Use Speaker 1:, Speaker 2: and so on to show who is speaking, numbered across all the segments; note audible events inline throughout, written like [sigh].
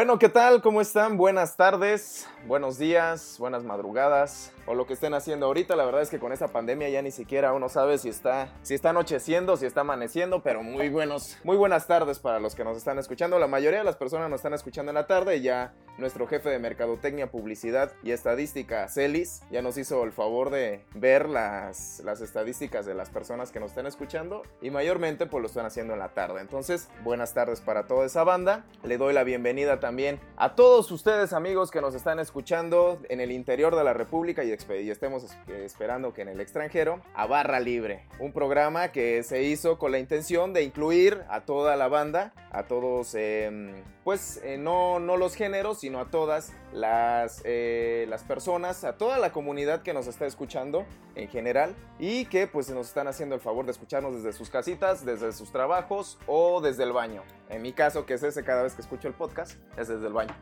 Speaker 1: Bueno, ¿qué tal? ¿Cómo están? Buenas tardes, buenos días, buenas madrugadas o lo que estén haciendo ahorita. La verdad es que con esta pandemia ya ni siquiera uno sabe si está, si está anocheciendo, si está amaneciendo, pero muy buenos, muy buenas tardes para los que nos están escuchando. La mayoría de las personas nos están escuchando en la tarde y ya nuestro jefe de mercadotecnia, publicidad y estadística, Celis, ya nos hizo el favor de ver las, las estadísticas de las personas que nos están escuchando y mayormente pues lo están haciendo en la tarde. Entonces, buenas tardes para toda esa banda. Le doy la bienvenida también a todos ustedes amigos que nos están escuchando en el interior de la República y, estemos esperando que en el extranjero, a Barra Libre, un programa que se hizo con la intención de incluir a toda la banda, a todos, em, pues eh, no, no los géneros, sino a todas las, eh, las personas, a toda la comunidad que nos está escuchando en general y que pues nos están haciendo el favor de escucharnos desde sus casitas, desde sus trabajos o desde el baño. En mi caso, que es ese cada vez que escucho el podcast, es desde el baño.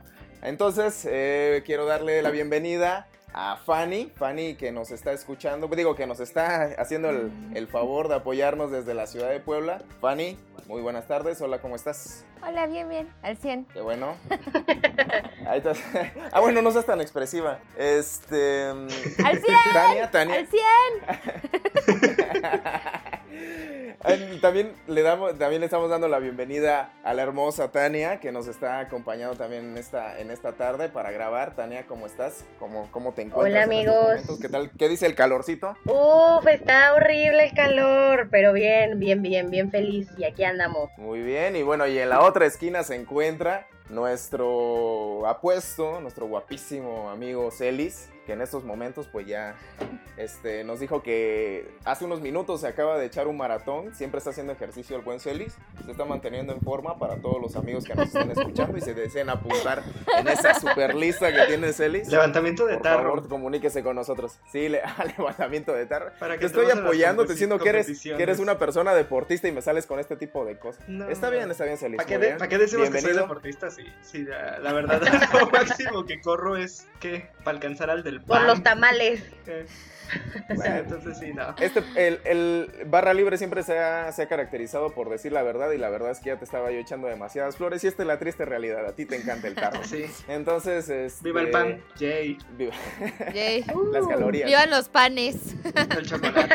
Speaker 1: Entonces, eh, quiero darle la bienvenida a Fanny, Fanny que nos está escuchando, digo que nos está haciendo el, el, favor de apoyarnos desde la ciudad de Puebla. Fanny, muy buenas tardes, hola, ¿cómo estás?
Speaker 2: Hola, bien, bien, al 100.
Speaker 1: Qué bueno. [laughs] Ahí estás. [laughs] Ah, bueno, no seas tan expresiva. Este...
Speaker 2: Al 100.
Speaker 1: Tania, Tania.
Speaker 2: Al 100. [laughs]
Speaker 1: también le damos, también le estamos dando la bienvenida a la hermosa Tania, que nos está acompañando también en esta, en esta tarde para grabar. Tania, ¿cómo estás? ¿Cómo, cómo te encuentras?
Speaker 3: Hola amigos.
Speaker 1: ¿Qué tal? ¿Qué dice el calorcito?
Speaker 3: Uf, está horrible el calor, pero bien, bien, bien, bien feliz. Y aquí andamos.
Speaker 1: Muy bien, y bueno, y en la otra esquina se encuentra nuestro apuesto, nuestro guapísimo amigo Celis, que en estos momentos pues ya este, nos dijo que hace unos minutos se acaba de echar un maratón, siempre está haciendo ejercicio el buen Celis, se está manteniendo en forma para todos los amigos que nos están escuchando y se desean apuntar en esa super lista que tiene Celis.
Speaker 4: Levantamiento de
Speaker 1: Por
Speaker 4: tarro.
Speaker 1: favor, comuníquese con nosotros. Sí, le, [laughs] levantamiento de tarro. Para que te estoy apoyando, te diciendo que eres, que eres una persona deportista y me sales con este tipo de cosas. está bien, está bien, Celis.
Speaker 4: ¿Para qué, de, ¿para qué decimos que soy deportista? Sí, sí, la, la verdad, [laughs] lo máximo que corro es que para alcanzar al del
Speaker 3: Por los tamales. [laughs]
Speaker 4: Bueno, entonces sí, no.
Speaker 1: Este, el, el, barra libre siempre se ha, se ha, caracterizado por decir la verdad y la verdad es que ya te estaba yo echando demasiadas flores y esta es la triste realidad. A ti te encanta el tarro. [laughs]
Speaker 4: Sí.
Speaker 1: Entonces, este...
Speaker 4: Viva el pan, Jay.
Speaker 1: Viva.
Speaker 2: Yay. [laughs]
Speaker 1: Las calorías.
Speaker 2: Viva los panes.
Speaker 4: El chocolate.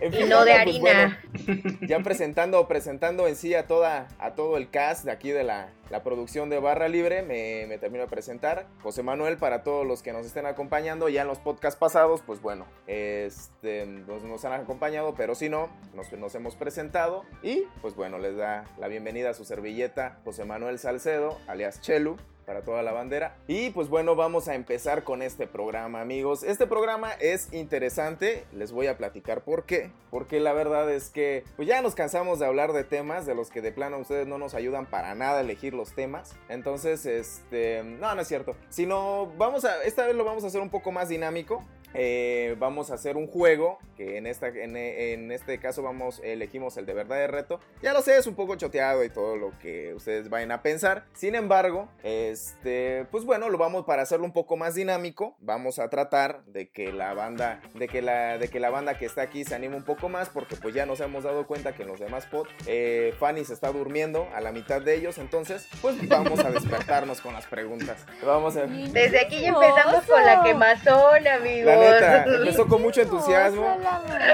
Speaker 3: En fin, y no de harina.
Speaker 1: Pues bueno, ya presentando, presentando en sí a toda, a todo el cast de aquí de la, la producción de Barra Libre, me, me, termino de presentar. José Manuel, para todos los que nos estén acompañando ya en los podcasts pasados, pues bueno, este, nos, nos han acompañado, pero si no, nos, nos, hemos presentado. Y pues bueno, les da la bienvenida a su servilleta José Manuel Salcedo, alias Chelu para toda la bandera. Y pues bueno, vamos a empezar con este programa, amigos. Este programa es interesante, les voy a platicar por qué. Porque la verdad es que pues ya nos cansamos de hablar de temas de los que de plano ustedes no nos ayudan para nada a elegir los temas. Entonces, este, no, no es cierto. Sino vamos a, esta vez lo vamos a hacer un poco más dinámico. Eh, vamos a hacer un juego que en, esta, en, en, este caso vamos elegimos el de verdad de reto. Ya lo sé es un poco choteado y todo lo que ustedes vayan a pensar. Sin embargo este pues bueno lo vamos para hacerlo un poco más dinámico. Vamos a tratar de que la banda de que la de que la banda que está aquí se anime un poco más porque pues ya nos hemos dado cuenta que en los demás pod eh, Fanny se está durmiendo a la mitad de ellos. Entonces pues vamos a despertarnos con las preguntas. Vamos a
Speaker 3: desde aquí ya empezamos con la quemazón amigos
Speaker 1: la neta, [laughs] empezó con mucho entusiasmo.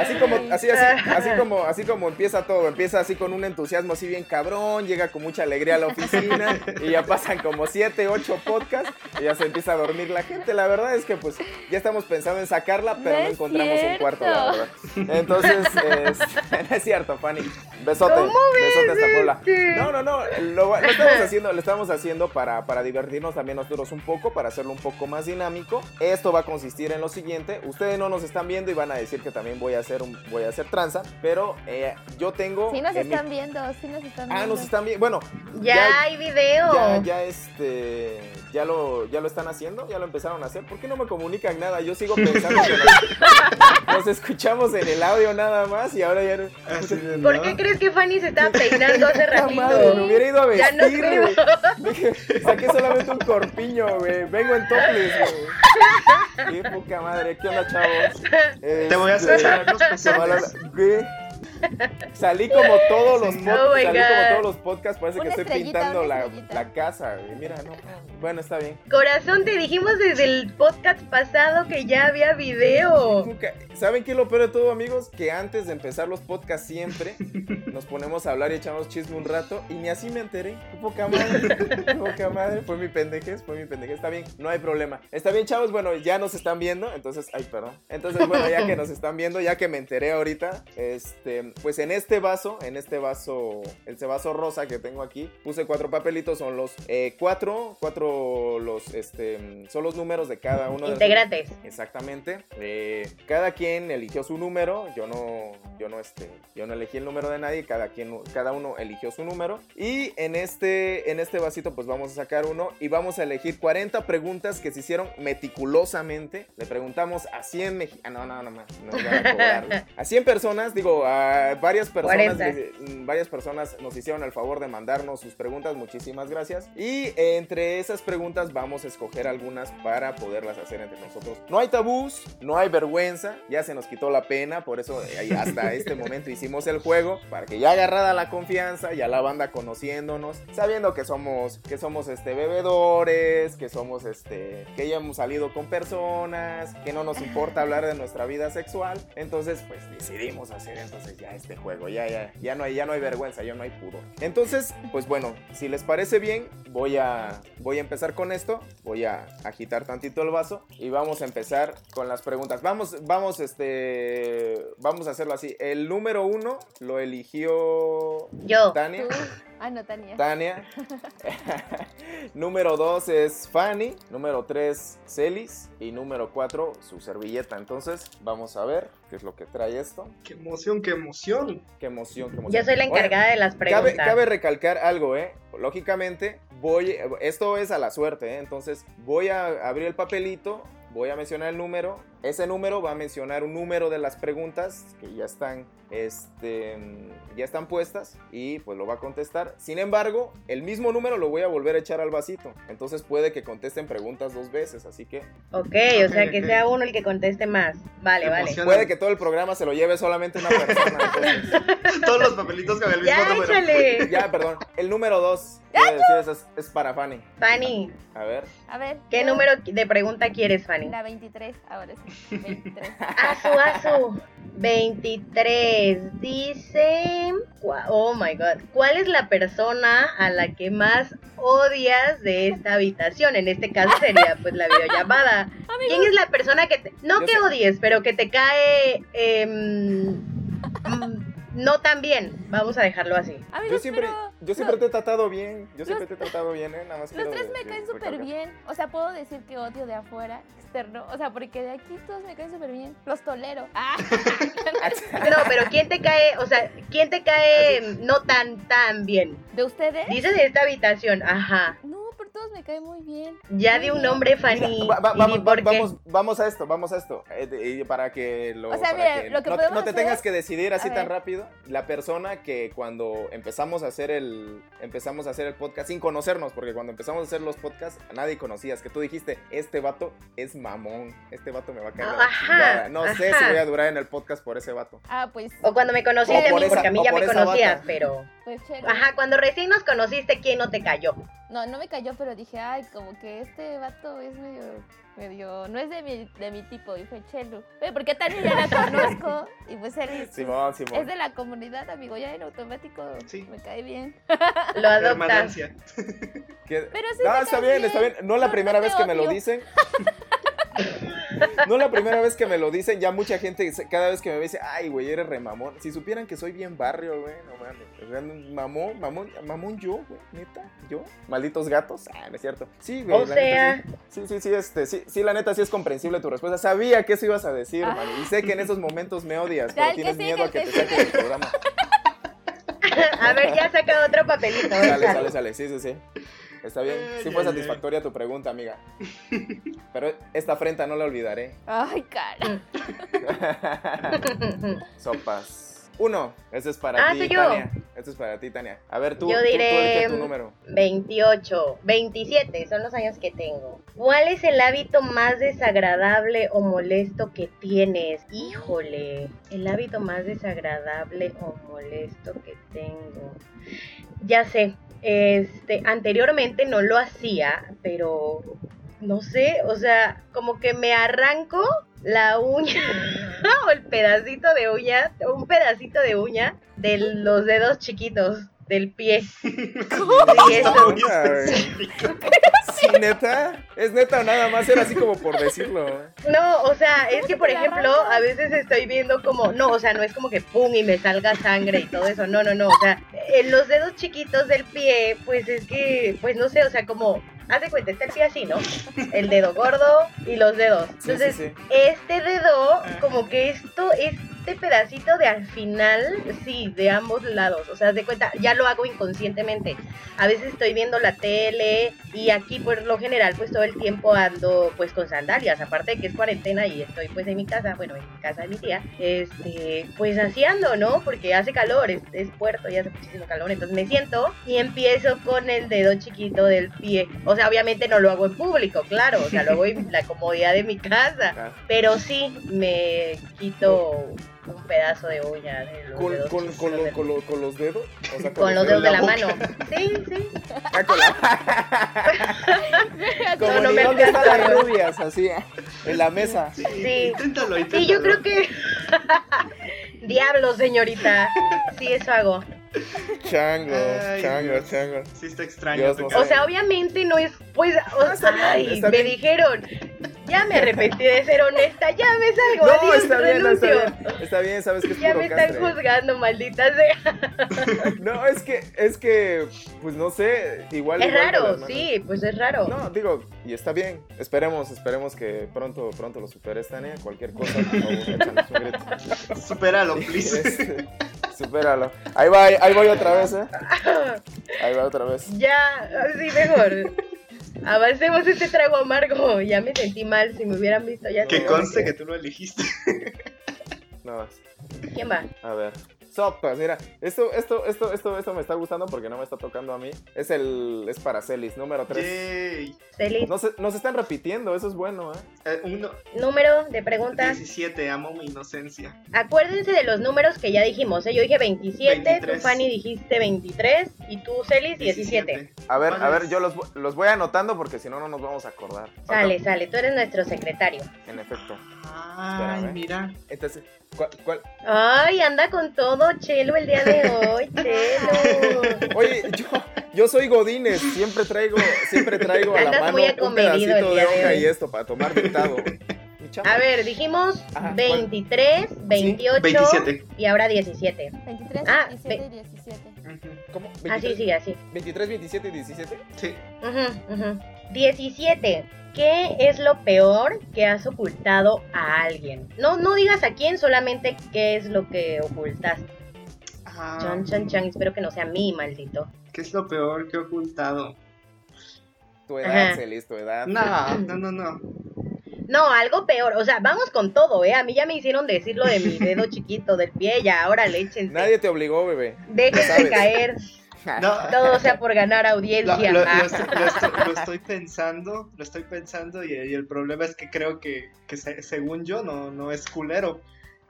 Speaker 1: Así como, así, así, así como, así como empieza todo, empieza así con un entusiasmo así bien cabrón, llega con mucha alegría a la oficina y ya pasan como 7, 8 podcasts y ya se empieza a dormir la gente. La verdad es que pues ya estamos pensando en sacarla, pero no, no encontramos
Speaker 2: cierto.
Speaker 1: un cuarto, la verdad. Entonces, es, [laughs] no es cierto, Fanny. Besote, besote hasta Puebla. No, no, no, lo, lo, estamos [laughs] haciendo, lo estamos haciendo para, para divertirnos también nosotros un poco, para hacerlo un poco más dinámico. Esto va a consistir en lo siguiente, ustedes no nos están viendo y van a decir que también voy a hacer un, voy a hacer tranza, pero eh, yo tengo
Speaker 2: Sí nos
Speaker 1: en mi-
Speaker 2: están viendo, sí nos están viendo.
Speaker 1: Ah, nos están viendo. Bueno,
Speaker 3: Ya, hay video.
Speaker 1: ya, ya este, ya lo, ya lo están haciendo, ya lo empezaron a hacer. ¿Por qué no me comunican nada? Yo sigo [laughs] pensando que nos, nos escuchamos en el audio nada más y ahora ya no.
Speaker 3: ¿Por qué crees que Fanny se estaba peinando hace
Speaker 1: ¡La madre! Me
Speaker 3: ratito?
Speaker 1: hubiera ido a
Speaker 3: Ya no
Speaker 1: vestir, güey. Saqué solamente un corpiño, güey. Vengo en topless, güey. Qué poca madre. ¿Qué onda, chavos?
Speaker 4: Te voy a
Speaker 1: Este,
Speaker 4: censurar los pezones.
Speaker 1: Salí como todos los,
Speaker 3: Oh my
Speaker 1: salí
Speaker 3: God.
Speaker 1: como todos los podcasts, parece que estoy pintando la, la casa. güey. Mira, no. Bueno, está bien.
Speaker 3: Corazón, te dijimos desde el podcast pasado que ya había video.
Speaker 1: Nunca- ¿Saben qué es lo peor de todo, amigos? Que antes de empezar los podcasts siempre [laughs] nos ponemos a hablar y echamos chisme un rato y ni así me enteré. Qué poca madre, qué poca madre. Fue mi pendejez, fue mi pendejez. Está bien, no hay problema. Está bien, chavos. Bueno, ya nos están viendo, entonces, ay, perdón. Entonces, bueno, ya que nos están viendo, ya que me enteré ahorita, este, pues en este vaso, en este vaso, este vaso rosa que tengo aquí, puse cuatro papelitos. Son los eh, cuatro, cuatro, los, este, son los números de cada uno de los
Speaker 3: Integrantes.
Speaker 1: Exactamente. Eh, cada quien eligió su número. Yo no, yo no, este, yo no elegí el número de nadie. Cada quien, cada uno eligió su número. Y en este, en este vasito, pues vamos a sacar uno y vamos a elegir 40 preguntas que se hicieron meticulosamente. Le preguntamos a 100 mexicanos. No, no, no, no, nos van a cobrar, güey. [laughs] A 100 personas, digo, a varias personas,
Speaker 3: 40.
Speaker 1: le- mm, varias personas nos hicieron el favor de mandarnos sus preguntas. Muchísimas gracias. Y entre esas preguntas vamos a escoger algunas para poderlas hacer entre nosotros. No hay tabús, no hay vergüenza, ya se nos quitó la pena, por eso eh, hasta [laughs] este momento hicimos el juego, para que ya agarrada la confianza, ya la banda conociéndonos, sabiendo que somos, que somos este, bebedores, que somos este, que ya hemos salido con personas, que no nos importa hablar de nuestra vida sexual, entonces pues decidimos hacer entonces ya este juego, ya, ya, ya no hay, ya no hay vergüenza, ya no hay pudor. Entonces, pues bueno, si les parece bien, voy a, voy a empezar con esto, voy a agitar tantito el vaso y vamos a empezar con las preguntas. Vamos, vamos, este, vamos a hacerlo así. El número uno lo eligió
Speaker 3: Yo.
Speaker 1: Tania.
Speaker 2: Ah, no, Tania.
Speaker 1: Tania. [laughs] [laughs] número 2 es Fanny. Número 3, Celis. Y número 4, su servilleta. Entonces, vamos a ver qué es lo que trae esto.
Speaker 4: Qué emoción, qué emoción.
Speaker 1: Qué emoción, qué emoción.
Speaker 3: Yo soy la encargada de las
Speaker 1: Cabe,
Speaker 3: preguntas.
Speaker 1: cabe recalcar algo, ¿eh? Lógicamente, voy. Esto es a la suerte, ¿eh? Entonces, voy a abrir el papelito, voy a mencionar el número. Ese número va a mencionar un número de las preguntas que ya están, este, ya están puestas y pues lo va a contestar. Sin embargo, el mismo número lo voy a volver a echar al vasito. Entonces puede que contesten preguntas dos veces, así que
Speaker 3: Ok, o sea que sea uno el que conteste más. Vale, vale.
Speaker 1: puede que todo el programa se lo lleve solamente una persona. entonces- [laughs]
Speaker 4: Todos los papelitos con el mismo
Speaker 3: Ya,
Speaker 4: número.
Speaker 3: échale.
Speaker 1: ya, perdón. El número dos, es, es para Fanny.
Speaker 3: Fanny,
Speaker 1: A ver.
Speaker 2: A ver.
Speaker 3: ¿qué número de pregunta quieres, Fanny?
Speaker 2: La 23, ahora sí. 23.
Speaker 3: Asu, asu. 23. Dice. Oh my god. ¿Cuál es la persona a la que más odias de esta habitación? En este caso sería pues la videollamada. ¿Quién es la persona que te. No
Speaker 1: Yo
Speaker 3: que
Speaker 1: sé.
Speaker 3: odies, pero que te cae. em, mm, no tan bien. Vamos a dejarlo así.
Speaker 2: Amigos,
Speaker 1: Yo siempre, yo siempre
Speaker 2: lo-
Speaker 1: te he tratado bien. Yo siempre te he tratado bien, ¿eh? Nada más
Speaker 2: Los tres me
Speaker 1: decir-
Speaker 2: caen súper bien. O sea, puedo decir que odio de afuera, externo. O sea, porque de aquí todos me caen súper bien. Los tolero. [laughs] Ah, [laughs]
Speaker 3: No, pero ¿quién te cae? O sea, ¿quién te cae no tan, tan bien?
Speaker 2: ¿De ustedes?
Speaker 3: Dice de esta habitación. Ajá.
Speaker 2: No, todos me caen muy bien.
Speaker 3: Ya di un nombre,
Speaker 1: Mira,
Speaker 3: Fanny.
Speaker 1: va- va- va-
Speaker 3: qué.
Speaker 1: vamos, vamos a esto, vamos a esto. Eh, para que lo.
Speaker 2: O sea, mira,
Speaker 1: que
Speaker 2: lo que
Speaker 1: no,
Speaker 2: podemos
Speaker 1: no te
Speaker 2: hacer-
Speaker 1: tengas que decidir así tan rápido. La persona que cuando empezamos a hacer el. Empezamos a hacer el podcast sin conocernos, porque cuando empezamos a hacer los podcasts, a nadie conocías. Que tú dijiste, este vato es mamón. Este vato me va a caer. la
Speaker 3: Ajá,
Speaker 1: chingada". No sé si
Speaker 3: ajá.
Speaker 1: voy a durar en el podcast por ese vato.
Speaker 2: Ah, pues,
Speaker 3: O cuando me conociste a
Speaker 1: por
Speaker 3: mí,
Speaker 1: esa-
Speaker 3: porque a mí ya
Speaker 1: por
Speaker 3: me conocías, pero.
Speaker 2: pues.
Speaker 3: Ajá, cuando recién nos conociste, ¿quién no te cayó?
Speaker 2: No, no me cayó, pero dije, ay, como que este vato es medio, medio, no es de mi, de mi tipo, y fue Chelu. Oye, porque Tania ya la [laughs] conozco, y pues él es,
Speaker 1: Simón,
Speaker 2: es
Speaker 1: Simón.
Speaker 2: de la comunidad, amigo, ya en automático
Speaker 4: Sí.
Speaker 2: me cae bien. [laughs]
Speaker 3: Lo adoptas.
Speaker 4: Hermanancia.
Speaker 1: ¿Qué-
Speaker 2: Pero [laughs] sí
Speaker 1: No, está bien, está bien. No es la
Speaker 2: No,
Speaker 1: primera
Speaker 2: no
Speaker 1: vez que me lo dicen. No la primera vez que me lo dicen. Ya mucha gente, cada vez que me ve, dice, ay, güey, eres remamón. Si supieran que soy bien barrio, güey, no mames. Mamón, mamón, mamón yo, güey, neta, yo. Malditos gatos. Ah, no es cierto. Sí, güey.
Speaker 3: O
Speaker 1: la
Speaker 3: sea-
Speaker 1: neta, sí. sí, sí, este, sí, sí, la neta sí es comprensible tu respuesta. Sabía que eso ibas a decir,
Speaker 2: Ah.
Speaker 1: man. Y sé que en esos momentos me odias, [laughs] pero tienes
Speaker 2: sigue,
Speaker 1: miedo a que te saque del programa. [laughs]
Speaker 3: a ver, ya saca otro papelito.
Speaker 1: Sale, sale, sale. Sí, sí, sí. Está bien. Sí fue satisfactoria tu pregunta, amiga. Pero esta afrenta no la olvidaré.
Speaker 2: Ay, cara. [laughs]
Speaker 1: Sopas. Uno. Ese es para
Speaker 3: Ah,
Speaker 1: ti. Tania. Esto es para ti, Tania. A ver, tú,
Speaker 3: Yo
Speaker 1: tú- tú
Speaker 3: diré
Speaker 1: elige tu número.
Speaker 3: 28, 27 son los años que tengo. ¿Cuál es el hábito más desagradable o molesto que tienes? Híjole, el hábito más desagradable o molesto que tengo. Ya sé, este, anteriormente no lo hacía, pero no sé, o sea, como que me arranco la uña [laughs] o el pedacito de uña, un pedacito de uña de los dedos chiquitos del pie. [laughs] Sí, eso. [laughs]
Speaker 1: Sí, neta. Es neta o nada más, era así como por decirlo. ¿eh?
Speaker 3: No, o sea, es que por ejemplo, a veces estoy viendo como, no, o sea, no es como que pum y me salga sangre y todo eso, no, no, no, o sea, en los dedos chiquitos del pie, pues es que, pues no sé, o sea, como, haz de cuenta, está el pie así, ¿no? El dedo gordo y los dedos. Entonces,
Speaker 1: sí, sí.
Speaker 3: este dedo, como que esto, este pedacito de al final, sí, de ambos lados, o sea, de cuenta, ya lo hago inconscientemente. A veces estoy viendo la tele y aquí por lo general pues todo el tiempo ando pues con sandalias, aparte de que es cuarentena y estoy pues en mi casa, bueno, en casa de mi tía, este, pues así ando, ¿no? Porque hace calor, es, es puerto y hace muchísimo calor, entonces me siento y empiezo con el dedo chiquito del pie. O sea, obviamente no lo hago en público, claro, o sea, lo hago en la comodidad de mi casa, [laughs] pero sí me quito un pedazo de uña de los
Speaker 1: ¿Con,
Speaker 3: dedos
Speaker 1: con, con, lo- con lo- con los dedos? O sea,
Speaker 3: con los dedos
Speaker 4: la
Speaker 3: de la
Speaker 4: boca.
Speaker 3: mano. Sí, sí.
Speaker 1: Ah, con la- [laughs] Como
Speaker 3: No, no me
Speaker 1: dónde están las
Speaker 3: ¿no?
Speaker 1: rubias, así, en la mesa.
Speaker 4: Sí,
Speaker 3: Sí.
Speaker 4: inténtalo, inténtalo.
Speaker 3: Sí, yo creo que. [laughs] Diablo, señorita. Sí, eso hago.
Speaker 1: Chango,
Speaker 4: Ay,
Speaker 1: chango,
Speaker 4: Dios.
Speaker 1: chango.
Speaker 4: Sí, está extraño.
Speaker 1: Dios no.
Speaker 3: O sea, obviamente no es. Pues. o-
Speaker 1: Ah, está bien,
Speaker 3: ay,
Speaker 1: está
Speaker 3: me
Speaker 1: bien.
Speaker 3: dijeron. Ya me arrepentí de ser honesta. Ya me salgo.
Speaker 1: No,
Speaker 3: adiós,
Speaker 1: está bien, no, está bien. Está bien, sabes que es
Speaker 3: Ya
Speaker 1: puro
Speaker 3: me están
Speaker 1: castre.
Speaker 3: juzgando, maldita sea. [laughs]
Speaker 1: No, es que, es que, pues no sé, igual.
Speaker 3: Es
Speaker 1: igual
Speaker 3: raro, sí, pues es raro.
Speaker 1: No, digo, y está bien. Esperemos, esperemos que pronto, pronto lo superes, Tania. Cualquier cosa, por. [laughs]
Speaker 4: Supéralo, please.
Speaker 1: Este, supéralo. Ahí va, ahí voy otra vez, ¿eh? [laughs] Ahí va otra vez.
Speaker 3: Ya, así mejor. Avancemos este trago amargo. [laughs] Ya me sentí mal. Si me hubieran visto, ya
Speaker 4: Que conste que tú lo elegiste.
Speaker 1: No más.
Speaker 3: ¿Quién va?
Speaker 1: A ver. Sopas, mira, esto, esto, esto, esto, esto me está gustando porque no me está tocando a mí. Es el, es para Celis, número 3.
Speaker 4: Yay.
Speaker 3: Celis.
Speaker 1: No se, nos están repitiendo, eso es bueno, ¿eh?
Speaker 4: Eh, uno,
Speaker 3: Número de preguntas.
Speaker 4: 17, amo mi inocencia.
Speaker 3: Acuérdense de los números que ya dijimos. ¿eh? Yo dije 27,
Speaker 4: 23.
Speaker 3: tú Fanny dijiste 23 y tú Celis 17.
Speaker 1: A ver, a
Speaker 4: ¿Cuál
Speaker 1: ver, yo los, los voy anotando porque si no, no nos vamos a acordar.
Speaker 3: Sale, sale, tú eres nuestro secretario.
Speaker 1: En efecto.
Speaker 4: Ay, mira.
Speaker 1: Entonces, ¿cuál, cuál?
Speaker 3: Ay, anda con todo Chelo el día de hoy, [laughs] Chelo.
Speaker 1: Oye, yo, yo soy Godínez, siempre traigo, siempre traigo a la mano
Speaker 3: muy
Speaker 1: un pedacito de hoja y esto para tomar dictado.
Speaker 3: A ver, dijimos
Speaker 1: Ajá, ¿cuál?
Speaker 3: 23, 28
Speaker 4: 27.
Speaker 3: y ahora 17.
Speaker 2: 23,
Speaker 3: Ah,
Speaker 2: 27 y 17.
Speaker 4: Ujú.
Speaker 1: ¿Cómo?
Speaker 3: Así,
Speaker 1: 23,
Speaker 3: sigue, así.
Speaker 1: 23, 27 y 17.
Speaker 4: Sí.
Speaker 3: Ujú, ujú. 17. ¿Qué es lo peor que has ocultado a alguien? No, no digas a quién, solamente qué es lo que ocultaste.
Speaker 4: Ah,
Speaker 3: Chan, chan, chan. Espero que no sea mí, maldito.
Speaker 4: ¿Qué es lo peor que he ocultado?
Speaker 1: Tu edad,
Speaker 3: Ajá.
Speaker 1: Celis, tu edad.
Speaker 4: No, no, no, no.
Speaker 3: No, algo peor. O sea, vamos con todo, ¿eh? A mí ya me hicieron decir lo de mi dedo [laughs] chiquito del pie. Ya, ahora le échense.
Speaker 1: Nadie te obligó, bebé.
Speaker 3: Déjense caer. [laughs]
Speaker 4: No. [laughs]
Speaker 3: Todo sea por ganar audiencia.
Speaker 4: lo- lo estoy, lo estoy- lo estoy pensando, lo estoy pensando y, y el problema es que creo que, que se- según yo no, no es culero.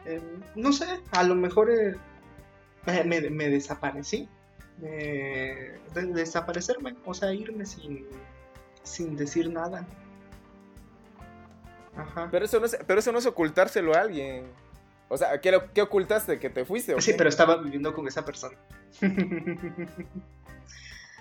Speaker 4: Eh, no sé, a lo mejor eh, me, me- me desaparecí. Eh, de- desaparecerme, o sea, irme sin, sin decir nada. Ajá.
Speaker 1: Pero eso no es, pero eso no es ocultárselo a alguien. O sea, ¿qué, lo- qué ocultaste? ¿Que te fuiste o
Speaker 4: Sí, pero estaba viviendo con esa persona.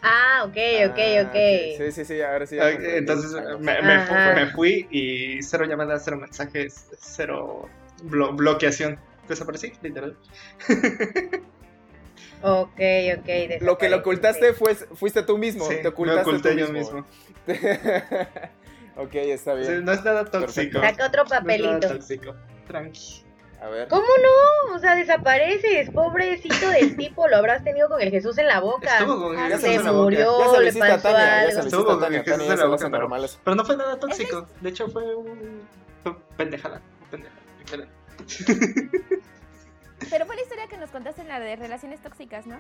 Speaker 3: Ah, ok, ok,
Speaker 1: Ah,
Speaker 3: ok.
Speaker 1: Sí, sí, sí, ahora sí. ya.
Speaker 4: Entonces
Speaker 1: Ah, no.
Speaker 4: me, me me fui y cero llamadas, cero mensajes, cero blo- bloqueación. Desaparecí, literal. [laughs]
Speaker 3: Ok, ok.
Speaker 1: Lo que lo ocultaste fue, fuiste tú mismo.
Speaker 4: Sí,
Speaker 1: te
Speaker 4: me
Speaker 1: ocultaste
Speaker 4: oculté
Speaker 1: tú
Speaker 4: yo
Speaker 1: mismo.
Speaker 4: mismo. [laughs]
Speaker 1: ok, está
Speaker 4: Sí,
Speaker 1: bien.
Speaker 4: no es nada tóxico.
Speaker 1: Perfecto.
Speaker 3: Saca otro
Speaker 4: No es nada
Speaker 3: papelito.
Speaker 4: tóxico. Tranqui.
Speaker 1: A ver.
Speaker 3: ¿Cómo no? O sea, desapareces. Pobrecito del [laughs] tipo, lo habrás tenido con el Jesús en la boca.
Speaker 4: Estuvo con
Speaker 2: Ah,
Speaker 4: el
Speaker 2: se
Speaker 4: Jesús en la boca.
Speaker 3: murió.
Speaker 1: Ya se
Speaker 3: le
Speaker 1: a
Speaker 3: pasó
Speaker 1: Tania, ya
Speaker 3: algo.
Speaker 1: se
Speaker 4: Estuvo con
Speaker 1: Tania.
Speaker 4: el Jesús en la boca, pero- no fue nada tóxico. De hecho, fue un. Fue pendejada. pendejada. [laughs]
Speaker 2: Pero fue la historia que nos contaste en la de relaciones tóxicas, ¿no?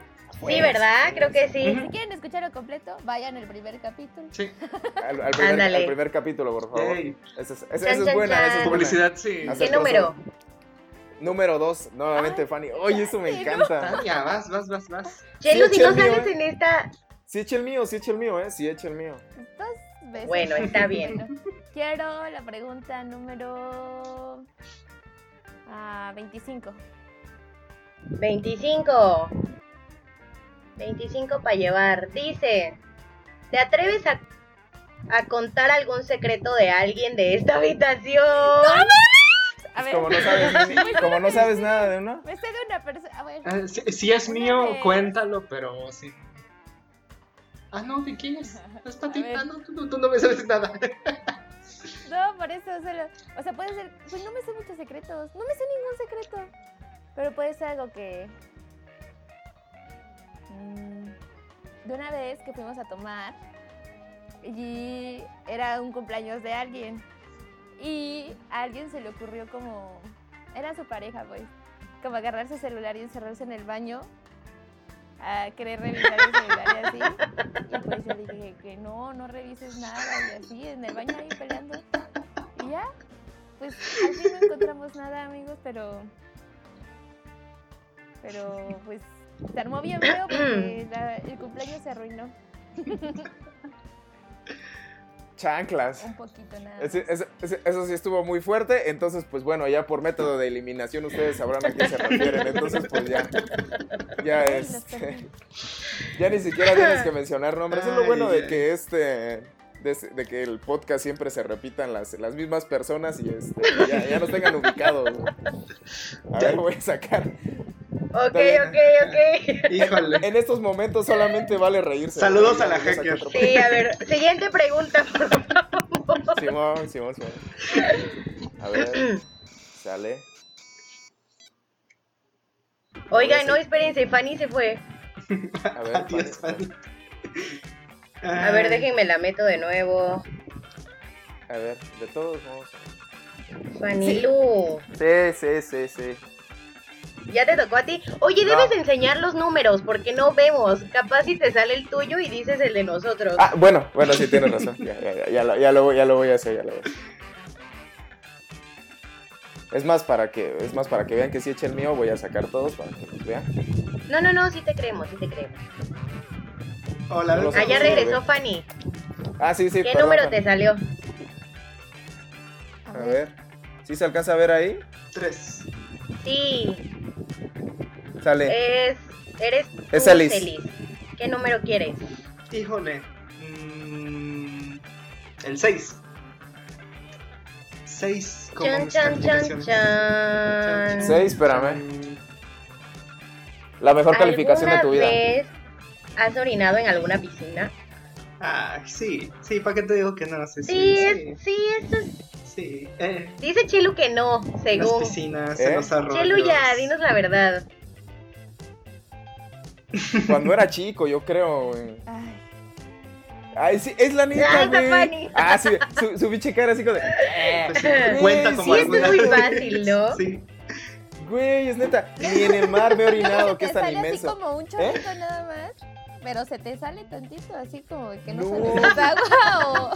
Speaker 3: Sí, ¿verdad? Creo que sí.
Speaker 2: Si quieren escucharlo completo, vayan al primer capítulo.
Speaker 4: Sí.
Speaker 1: Al, al primer,
Speaker 3: Ándale.
Speaker 1: al primer capítulo, por favor. Esa es, esa- esa
Speaker 3: Chan,
Speaker 1: es
Speaker 3: chan,
Speaker 1: buena, esa es buena.
Speaker 4: Publicidad, sí.
Speaker 3: ¿Qué número?
Speaker 1: Número dos, nuevamente Fanny. Oye, eso me encanta.
Speaker 4: Tania, vas, vas, vas, vas.
Speaker 3: Chelo,
Speaker 1: Sí,
Speaker 3: si no sales en esta.
Speaker 1: Sí echa el mío, sí echa el mío, ¿eh? Sí echa el mío.
Speaker 2: Dos veces.
Speaker 3: Bueno, está bien. [laughs]
Speaker 2: Bueno, quiero la pregunta número ah, 25.
Speaker 3: 25. 25 para llevar. Dice: ¿Te atreves a, a contar algún secreto de alguien de esta habitación?
Speaker 2: A ver,
Speaker 1: Como no sabes, [laughs] ni- como no sabes nada de uno.
Speaker 2: me sé de una persona. Ver,
Speaker 4: Ah, si, si es mío,
Speaker 2: vez.
Speaker 4: cuéntalo, pero sí. Ah, no, ¿de quién es? [laughs] Es para ti. Ah, no, tú, tú- tú no me sabes nada. [laughs]
Speaker 2: no, por eso solo. O sea, puede ser. Pues no me sé muchos secretos. No me sé ningún secreto. Pero puede ser algo que. mm, de una vez que fuimos a tomar. Y era un cumpleaños de alguien. Y a alguien se le ocurrió como. Era su pareja, pues. Como agarrar su celular y encerrarse en el baño. A querer revisar el celular y así. Y pues yo dije que no, no revises nada. Y así, en el baño ahí peleando. Y ya. Pues al fin no encontramos nada, amigos, pero. Pero pues se armó bien feo porque el cumpleaños se arruinó. [laughs]
Speaker 1: Chanclas.
Speaker 2: Un poquito nada.
Speaker 1: Ese-
Speaker 2: más.
Speaker 1: ese- ese- eso sí estuvo muy fuerte, entonces pues bueno, ya por método de eliminación ustedes sabrán a qué se refieren, entonces pues ya, ya
Speaker 2: los
Speaker 1: este, ya ni siquiera tienes que mencionar nombres, es lo bueno de que este, de, que el podcast siempre se repitan las, las mismas personas y este, ya, ya nos tengan ubicados. A ver, voy a sacar,
Speaker 3: Ok, ok, ok.
Speaker 4: Híjole.
Speaker 1: en estos momentos solamente vale reírse.
Speaker 4: Saludos a la hacker.
Speaker 3: Sí, a ver, siguiente pregunta, por favor.
Speaker 1: Simón, Simón, Simón. A ver, sale.
Speaker 3: Oiga, no, espérense, Fanny se fue.
Speaker 1: A ver,
Speaker 4: Adiós,
Speaker 1: Fanny.
Speaker 4: Fanny.
Speaker 3: A ver, déjenme la meto de nuevo.
Speaker 1: a ver, de todos modos.
Speaker 3: Fanny Lu.
Speaker 1: Sí, sí, sí, sí.
Speaker 3: ¿Ya te tocó a ti? Oye,
Speaker 1: No.
Speaker 3: debes enseñar los números porque no vemos. Capaz si te sale el tuyo y dices el de nosotros.
Speaker 1: Ah, bueno, bueno, sí, tienes razón. Ya, ya, ya, ya, lo, ya, lo, ya lo voy a hacer, ya lo voy a hacer. Es más para que, es más para que vean que si eche el mío, voy a sacar todos para que los vean.
Speaker 3: No, no, no, sí te creemos, sí te creemos.
Speaker 4: Hola,
Speaker 1: No sé.
Speaker 3: Ah, regresó. Fanny.
Speaker 1: Ah, sí, sí.
Speaker 3: ¿Qué
Speaker 1: perdón,
Speaker 3: número
Speaker 1: Fanny.
Speaker 3: te salió?
Speaker 2: A ver.
Speaker 1: ¿Sí se alcanza a ver ahí?
Speaker 4: Tres.
Speaker 3: Sí,
Speaker 1: Sale.
Speaker 3: es. Eres tú,
Speaker 1: Es. Celis.
Speaker 3: ¿Qué número quieres?
Speaker 4: Híjole. mm, el 6. 6 como
Speaker 3: Chan, chan, chan, chan.
Speaker 1: Seis, espérame. La mejor calificación de tu
Speaker 3: ¿Alguna
Speaker 1: vida.
Speaker 3: vez has orinado en alguna piscina?
Speaker 4: Ah, sí, sí, ¿para qué te digo que no? Sí,
Speaker 3: Sí,
Speaker 4: sí,
Speaker 3: es- sí, eso es-
Speaker 4: sí. Eh,
Speaker 3: Dice Chelu que no,
Speaker 4: en las
Speaker 3: según.
Speaker 4: piscinas,
Speaker 1: ¿Eh?
Speaker 4: en los arroyos.
Speaker 3: Chelu ya, dinos la verdad.
Speaker 1: Cuando era chico, yo creo. güey.
Speaker 2: Ay,
Speaker 1: Ay, sí, es la neta,
Speaker 3: Ah,
Speaker 1: güey. Ah, sí, su, su pinche cara así como de. "Eh".
Speaker 4: Pues sí, cuenta como
Speaker 3: Sí, esto es
Speaker 4: alguna-
Speaker 3: muy fácil, ¿no?
Speaker 4: Sí,
Speaker 1: Güey, es neta. Ni en el mar me he orinado, que es tan
Speaker 2: sale así
Speaker 1: inmenso.
Speaker 2: como un chorrito nada más. Pero se te sale tantito, así como que no,
Speaker 1: No.
Speaker 2: sale más agua o.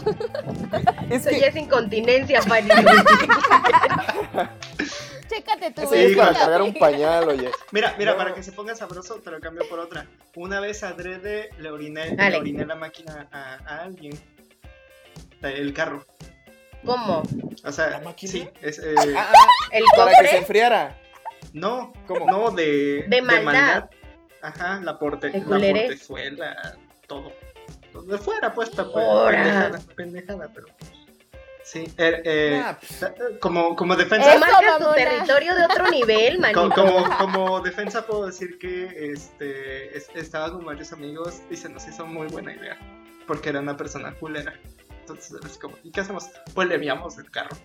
Speaker 1: Es
Speaker 3: Eso
Speaker 1: que.
Speaker 3: ya es incontinencia, Fanny. [laughs]
Speaker 2: Chécate tu
Speaker 1: Sí, para
Speaker 2: vecina,
Speaker 1: cargar un pañal, oye.
Speaker 4: Mira, mira,
Speaker 1: No.
Speaker 4: para que se ponga sabroso, te lo cambio por otra. Una vez adrede le oriné, le oriné la máquina a, a alguien. El carro.
Speaker 3: ¿Cómo?
Speaker 4: O sea,
Speaker 1: ¿La máquina?
Speaker 4: sí, es, eh,
Speaker 1: Ah,
Speaker 3: ¿El
Speaker 1: para que se enfriara.
Speaker 4: no,
Speaker 1: ¿Cómo?
Speaker 4: no de,
Speaker 3: De maldad.
Speaker 4: Ajá, la, porte, la portezuela, todo. De fuera puesta, pues. Pendejada, pendejada, pero. Sí, er- eh,
Speaker 1: Ah, pf,
Speaker 4: como, como
Speaker 3: Te
Speaker 4: defensa.
Speaker 3: Tu
Speaker 2: mamona.
Speaker 3: territorio de otro nivel,
Speaker 4: Como,
Speaker 3: manito.
Speaker 4: como, como defensa puedo decir que este es- estaba con varios amigos y se nos hizo muy buena idea. Porque era una persona culera. Entonces es como, ¿y qué hacemos? Pues le enviamos el carro.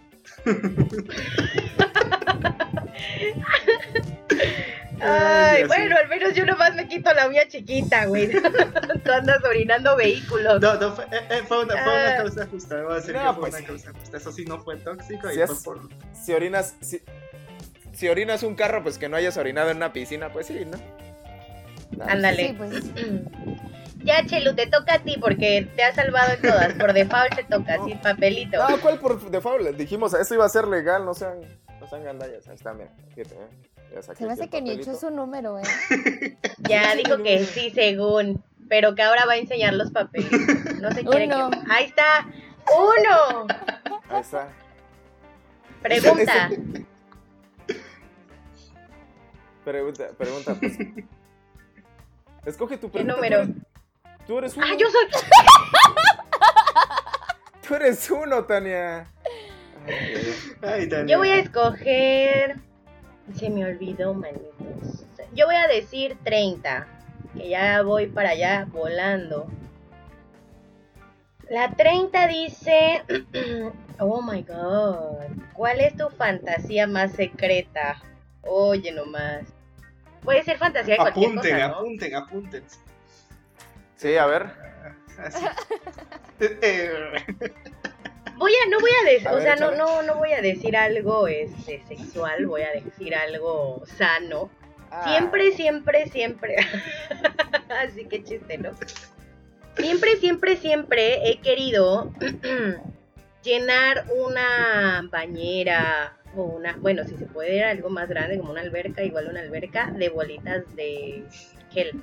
Speaker 4: [laughs]
Speaker 3: Ay, bueno, al menos yo nomás me quito la uña chiquita, güey. [laughs] Tú andas orinando vehículos.
Speaker 4: No, no, fue, eh, eh, fue una, fue una
Speaker 3: Ah.
Speaker 4: causa justa. Debo decir
Speaker 1: No,
Speaker 4: que fue
Speaker 1: pues
Speaker 4: una causa justa. Eso sí no fue tóxico
Speaker 1: Sí
Speaker 4: y
Speaker 1: es-
Speaker 4: fue por.
Speaker 1: si orinas. Si, si orinas un carro, pues que no hayas orinado en una piscina, pues sí, ¿no?
Speaker 3: Ándale.
Speaker 2: Sí, pues. [clears throat]
Speaker 3: Ya, Chelu, te toca a ti porque te has salvado en todas. Por default te toca, sin papelito.
Speaker 1: No, ¿cuál por default? Dijimos, esto iba a ser legal, no sean, no sean gandallas. Ahí está, mira. Fíjate, ¿eh?
Speaker 2: Se me hace que ni echó su número, ¿eh? [laughs]
Speaker 3: Ya dijo que sí, según. Pero que ahora va a enseñar los papeles. No se quiere
Speaker 2: Uno.
Speaker 3: que. Ahí está. Uno.
Speaker 1: Ahí está.
Speaker 3: Pregunta.
Speaker 1: Pregunta, pregunta, pues. Escoge tu
Speaker 3: ¿Qué
Speaker 1: pregunta.
Speaker 3: número?
Speaker 1: Tú eres uno.
Speaker 3: Ah, yo soy.
Speaker 1: Tú eres uno, Tania. Ay,
Speaker 4: Daniel.
Speaker 3: Yo voy a escoger. Se me olvidó, manitos. Yo voy a decir 30. Que ya voy para allá volando. La 30 dice. [clears throat] Oh my god. ¿Cuál es tu fantasía más secreta? Oye, nomás. Puede ser fantasía de cualquier
Speaker 4: Apunten,
Speaker 3: cosa, ¿no?
Speaker 4: apunten, apunten.
Speaker 1: Sí, a ver. [laughs] [laughs]
Speaker 3: Voy a, no voy a decir, o
Speaker 1: ver,
Speaker 3: sea, no, no, no voy a decir algo este, sexual, voy a decir algo sano.
Speaker 1: Ah,
Speaker 3: Siempre, siempre, siempre. [laughs] Así que chiste, ¿no? Siempre, siempre, siempre he querido [clears throat] llenar una bañera o una, bueno, si se puede algo más grande como una alberca, igual una alberca de bolitas de gel,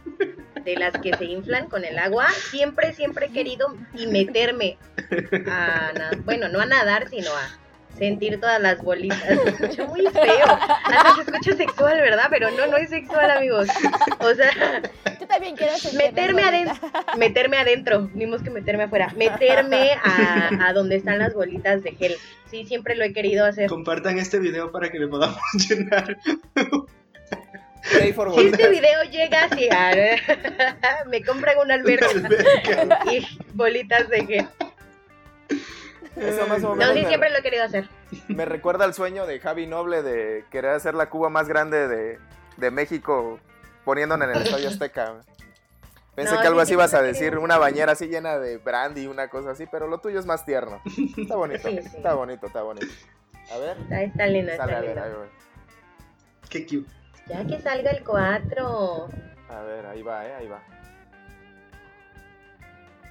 Speaker 3: de las que se inflan con el agua. Siempre, siempre he querido y meterme a, na- bueno, no a nadar, sino a sentir todas las bolitas. Se escucha muy feo. Hasta se escucha sexual, ¿verdad? Pero no, no es sexual, amigos. O sea,
Speaker 2: Yo también quiero sentir
Speaker 3: meterme adentro, meterme adentro, más que meterme afuera, meterme a, a donde están las bolitas de gel. Sí, siempre lo he querido hacer.
Speaker 4: Compartan este video para que le podamos [laughs] llenar.
Speaker 3: Si este video llega así, a- [laughs] me compran una alberca [laughs] y bolitas de gel.
Speaker 1: Eso más o
Speaker 3: No,
Speaker 1: menos
Speaker 3: sí,
Speaker 1: me-
Speaker 3: siempre lo he querido hacer.
Speaker 1: Me recuerda al sueño de Javi Noble de querer hacer la Cuba más grande de, de México poniéndola en el Estadio [laughs] Azteca. Pensé
Speaker 3: No,
Speaker 1: que algo
Speaker 3: sí,
Speaker 1: así
Speaker 3: sí,
Speaker 1: ibas a
Speaker 3: sí,
Speaker 1: decir,
Speaker 3: sí.
Speaker 1: una bañera así llena de brandy, una cosa así, pero lo tuyo es más tierno. Está bonito,
Speaker 3: Sí, sí.
Speaker 1: está bonito, está bonito. A ver,
Speaker 3: Está, está lindo,
Speaker 1: sale,
Speaker 3: está
Speaker 1: a ver,
Speaker 3: lindo.
Speaker 4: Qué cute.
Speaker 3: Ya que salga el 4.
Speaker 1: A ver, ahí va, eh, ahí va.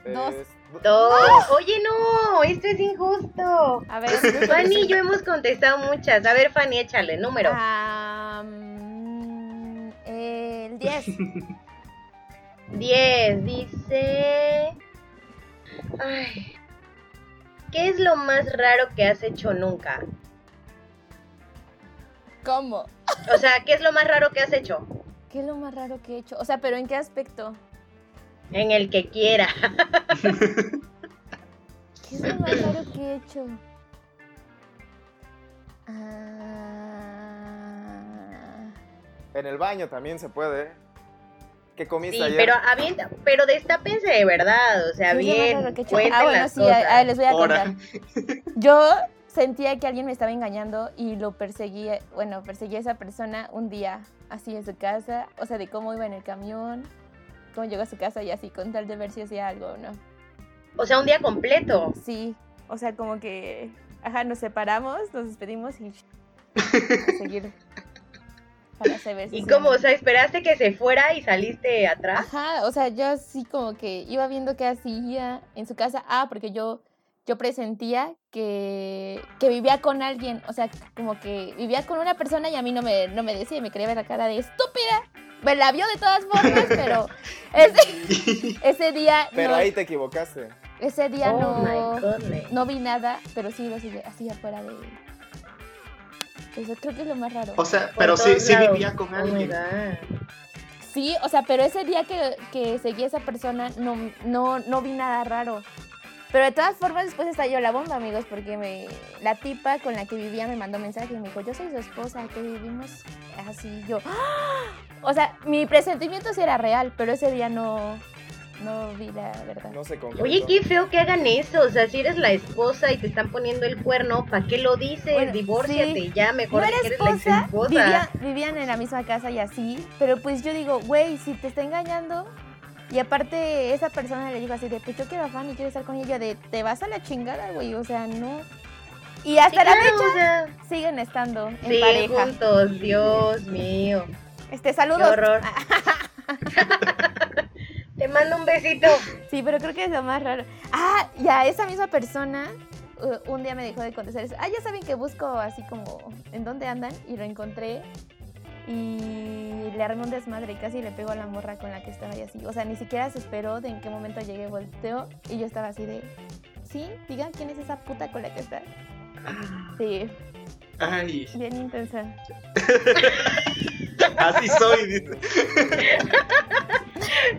Speaker 2: Dos.
Speaker 1: Es-
Speaker 3: Dos. Oye, no, esto es injusto.
Speaker 2: A ver.
Speaker 3: Fanny y yo hemos contestado muchas. A ver, Fanny, échale, número.
Speaker 2: Mm, el 10.
Speaker 3: 10. [laughs] Dice. Ay. ¿Qué es lo más raro que has hecho nunca?
Speaker 2: ¿Cómo?
Speaker 3: O sea, ¿qué es lo más raro que has hecho?
Speaker 2: ¿Qué es lo más raro que he hecho? O sea, pero ¿en qué aspecto?
Speaker 3: En el que quiera.
Speaker 2: ¿Qué es lo más raro que he hecho? Ah,
Speaker 1: En el baño también se puede. ¿eh? ¿Qué comiste
Speaker 3: Sí,
Speaker 1: ayer?
Speaker 3: pero avienta, pero destápense de verdad, o sea,
Speaker 2: ¿qué es lo más
Speaker 3: bien,
Speaker 2: he Ah, bueno,
Speaker 3: las
Speaker 2: sí,
Speaker 3: cosas.
Speaker 2: a- a- les voy a contar. Yo sentía que alguien me estaba engañando y lo perseguía, bueno, perseguí a esa persona un día, así en su casa, o sea, de cómo iba en el camión, cómo llegó a su casa y así, con tal de ver si hacía algo o no.
Speaker 3: O sea, un día completo.
Speaker 2: Sí, o sea, como que, ajá, nos separamos, nos despedimos y a seguir para saber [laughs] si
Speaker 3: ¿Y cómo?
Speaker 2: O
Speaker 3: sea, esperaste que se fuera y saliste atrás.
Speaker 2: Ajá, o sea, yo así como que iba viendo qué hacía en su casa. Ah, porque yo, yo presentía que, que vivía con alguien. O sea, como que vivía con una persona y a mí no me, no me decía y me quería ver la cara de estúpida. Me la vio de todas formas, pero [laughs] ese, ese día, [laughs]
Speaker 1: Pero
Speaker 2: no,
Speaker 1: ahí te equivocaste.
Speaker 2: ese día
Speaker 3: oh
Speaker 2: no, no vi nada, pero sí lo sigue así afuera de... Eso creo que es lo más raro.
Speaker 4: O sea, pero sí, sí vivía con
Speaker 3: Oh
Speaker 4: alguien.
Speaker 2: Sí, o sea, pero ese día que, que seguí a esa persona no, no, no vi nada raro. Pero de todas formas después estalló la bomba, amigos, porque me, la tipa con la que vivía me mandó mensaje y me dijo, yo soy su esposa, que vivimos así. Yo, ¡ah! o sea, mi presentimiento sí era real, pero ese día no, no vi la verdad.
Speaker 1: No sé con
Speaker 3: Oye, qué feo que hagan eso. O sea, si eres la esposa y te están poniendo el cuerno, ¿para qué lo dices?
Speaker 2: Bueno,
Speaker 3: Divórciate
Speaker 2: sí.
Speaker 3: ya, mejor
Speaker 2: no era
Speaker 3: que eres la
Speaker 2: esposa,
Speaker 3: esposa.
Speaker 2: vivía- vivían en la misma casa y así, pero pues yo digo, güey, si te está engañando, y aparte esa persona le dijo así de, pues yo quiero a Fanny, quiero estar con ella, de, te vas a la chingada, güey, o sea, no. Y hasta la
Speaker 3: Claro,
Speaker 2: fecha
Speaker 3: o sea,
Speaker 2: siguen estando en
Speaker 3: sí,
Speaker 2: pareja.
Speaker 3: juntos, Dios mío.
Speaker 2: Este,
Speaker 3: Qué
Speaker 2: saludos.
Speaker 3: horror. [laughs] [laughs] Te mando un besito.
Speaker 2: Sí, pero creo que es lo más raro. Ah, y a esa misma persona un día me dejó de contestar eso. Ah, ya saben que busco así como en dónde andan y lo encontré y le armé un desmadre y casi le pego a la morra con la que estaba y así. O sea, ni siquiera se esperó de en qué momento llegué, volteó y yo estaba así de, sí, digan quién es esa puta con la que está. Sí,
Speaker 4: Ay,
Speaker 2: bien intensa. [laughs]
Speaker 4: así soy. dice.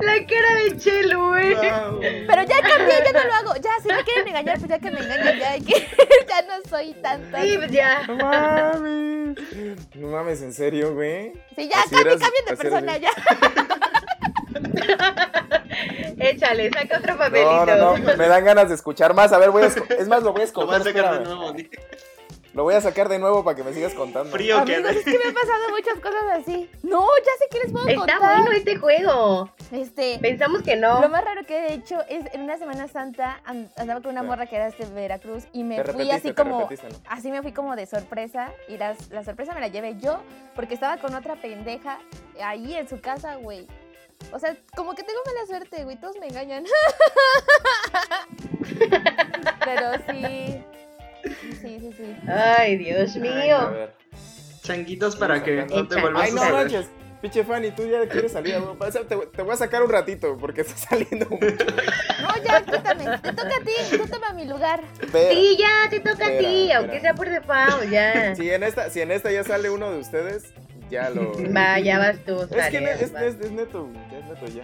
Speaker 3: La cara de Chelo, güey.
Speaker 4: Wow.
Speaker 2: Pero ya cambié, ya no lo hago. Ya, si me quieren engañar, pues ya que me engañen, ya, que [laughs] ya no soy tanto.
Speaker 3: Sí, pues ya.
Speaker 1: Mames. No mames, en serio, güey.
Speaker 2: Sí, ya, cambien de persona,
Speaker 1: eras-
Speaker 2: ya. [laughs]
Speaker 3: Échale, saca otro papelito.
Speaker 1: No, no, no, me dan ganas de escuchar más. A ver, voy a es más, lo voy a
Speaker 4: Lo voy
Speaker 1: escoger.
Speaker 4: a sacar de
Speaker 1: espérame.
Speaker 4: nuevo.
Speaker 1: Lo voy a sacar de nuevo para que me sigas contando.
Speaker 4: Frío que
Speaker 2: Amigos, es que me han pasado muchas cosas así. No, ya sé que les puedo
Speaker 3: Está
Speaker 2: contar.
Speaker 3: bueno este juego.
Speaker 2: Este,
Speaker 3: Pensamos que
Speaker 2: lo
Speaker 3: no.
Speaker 2: más raro que he hecho es en una Semana Santa and- andaba con una morra que era de Veracruz y me
Speaker 1: Te
Speaker 2: fui así
Speaker 1: te
Speaker 2: como así me fui como de sorpresa y las- la sorpresa me la llevé yo porque estaba con otra pendeja ahí en su casa, güey. O sea, como que tengo mala suerte, güey, todos me engañan. [laughs] Pero sí. Sí, sí, sí.
Speaker 3: Ay, Dios
Speaker 1: A
Speaker 3: mío.
Speaker 1: ver.
Speaker 4: Changuitos para que no te vuelvas
Speaker 1: Ay,
Speaker 4: a
Speaker 1: no
Speaker 4: suceder.
Speaker 1: manches. Pinche Fanny, tú ya quieres salir. a. Te, te voy a sacar un ratito porque está [laughs] saliendo mucho.
Speaker 2: No, ya, quítame. Te toca a ti, tú toma mi lugar.
Speaker 3: Sí, ya, te toca a ti,
Speaker 1: espera.
Speaker 3: aunque sea por default, ya.
Speaker 1: Si en esta, si en esta ya sale uno de ustedes, ya lo.
Speaker 3: Va, ya [laughs] vas tú,
Speaker 1: Es que
Speaker 3: sale,
Speaker 1: es,
Speaker 3: vas.
Speaker 1: es- es neto, ya es neto ya.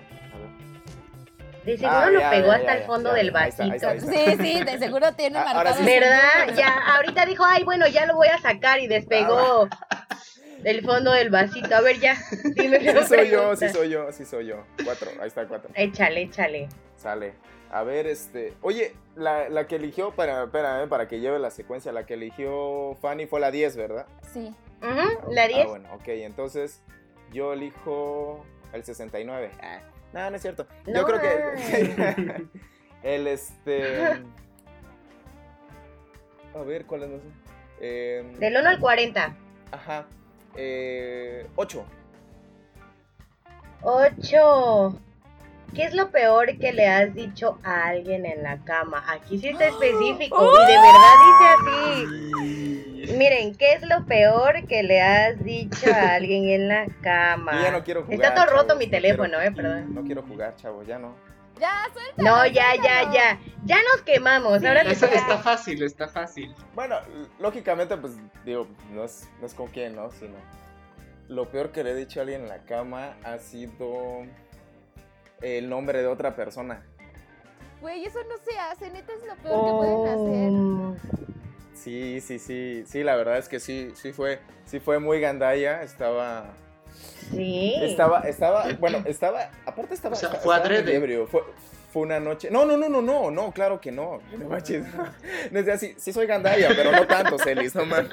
Speaker 3: De seguro
Speaker 1: Ah,
Speaker 3: lo
Speaker 1: ya,
Speaker 3: pegó
Speaker 1: ya,
Speaker 3: hasta
Speaker 1: ya,
Speaker 3: el fondo
Speaker 1: ya,
Speaker 3: del
Speaker 1: ahí está, ahí
Speaker 3: vasito.
Speaker 1: está, ahí
Speaker 2: Sí, sí, de seguro tiene
Speaker 1: Ah,
Speaker 2: marcado.
Speaker 1: sí.
Speaker 3: ¿Verdad? Ya, ahorita dijo, ay, bueno, ya lo voy a sacar y despegó el fondo del vasito. A ver, ya. [laughs] Dime
Speaker 1: Sí soy yo, sí soy yo, sí soy yo. Cuatro, ahí está cuatro.
Speaker 3: Échale, échale.
Speaker 1: Sale. A ver, este. Oye, la, la que eligió, para, espera, eh, para que lleve la secuencia, la que eligió Fanny fue la 10, ¿verdad?
Speaker 2: Sí.
Speaker 3: La
Speaker 1: Ah,
Speaker 3: 10.
Speaker 1: bueno, ok, entonces yo elijo el 69. Ah, no, no es cierto. Yo
Speaker 3: No.
Speaker 1: creo que. el este. A ver, ¿cuál es? No sé. Eh,
Speaker 3: Del 1 al 40.
Speaker 1: Ajá. Eh, 8.
Speaker 3: 8. ¿Qué es lo peor que le has dicho a alguien en la cama? Aquí sí está [gasps] específico y de verdad dice así. [laughs] Miren, ¿qué es lo peor que le has dicho a alguien en la [laughs] cama?
Speaker 1: Yo ya no quiero jugar.
Speaker 3: Está todo roto
Speaker 1: chavos,
Speaker 3: mi
Speaker 1: no
Speaker 3: teléfono,
Speaker 1: quiero-
Speaker 3: eh, perdón.
Speaker 1: No quiero jugar, chavo, ya no.
Speaker 2: Ya, suelta.
Speaker 3: No, ya, ya, ya. Ya nos quemamos. Ahora
Speaker 2: Sí,
Speaker 4: Está, fácil, está fácil.
Speaker 1: Bueno, lógicamente, pues, digo, no es, no es con quién, ¿no? Sino. Lo peor que le he dicho a alguien en la cama ha sido el nombre de otra persona.
Speaker 2: Güey, eso no se hace, neta es lo peor que pueden hacer.
Speaker 1: Sí, sí, sí, sí, la verdad es que sí, sí fue, sí fue muy gandalla, estaba,
Speaker 3: Sí.
Speaker 1: estaba, estaba, bueno, estaba, aparte estaba,
Speaker 4: O sea, fue
Speaker 1: muy
Speaker 4: adrede.
Speaker 1: ebrio, fue, fue una noche, no, no, no, no, no, no, claro que no, no manches, [laughs] no es de así, sí soy gandalla, pero no tanto, Celis, no mames.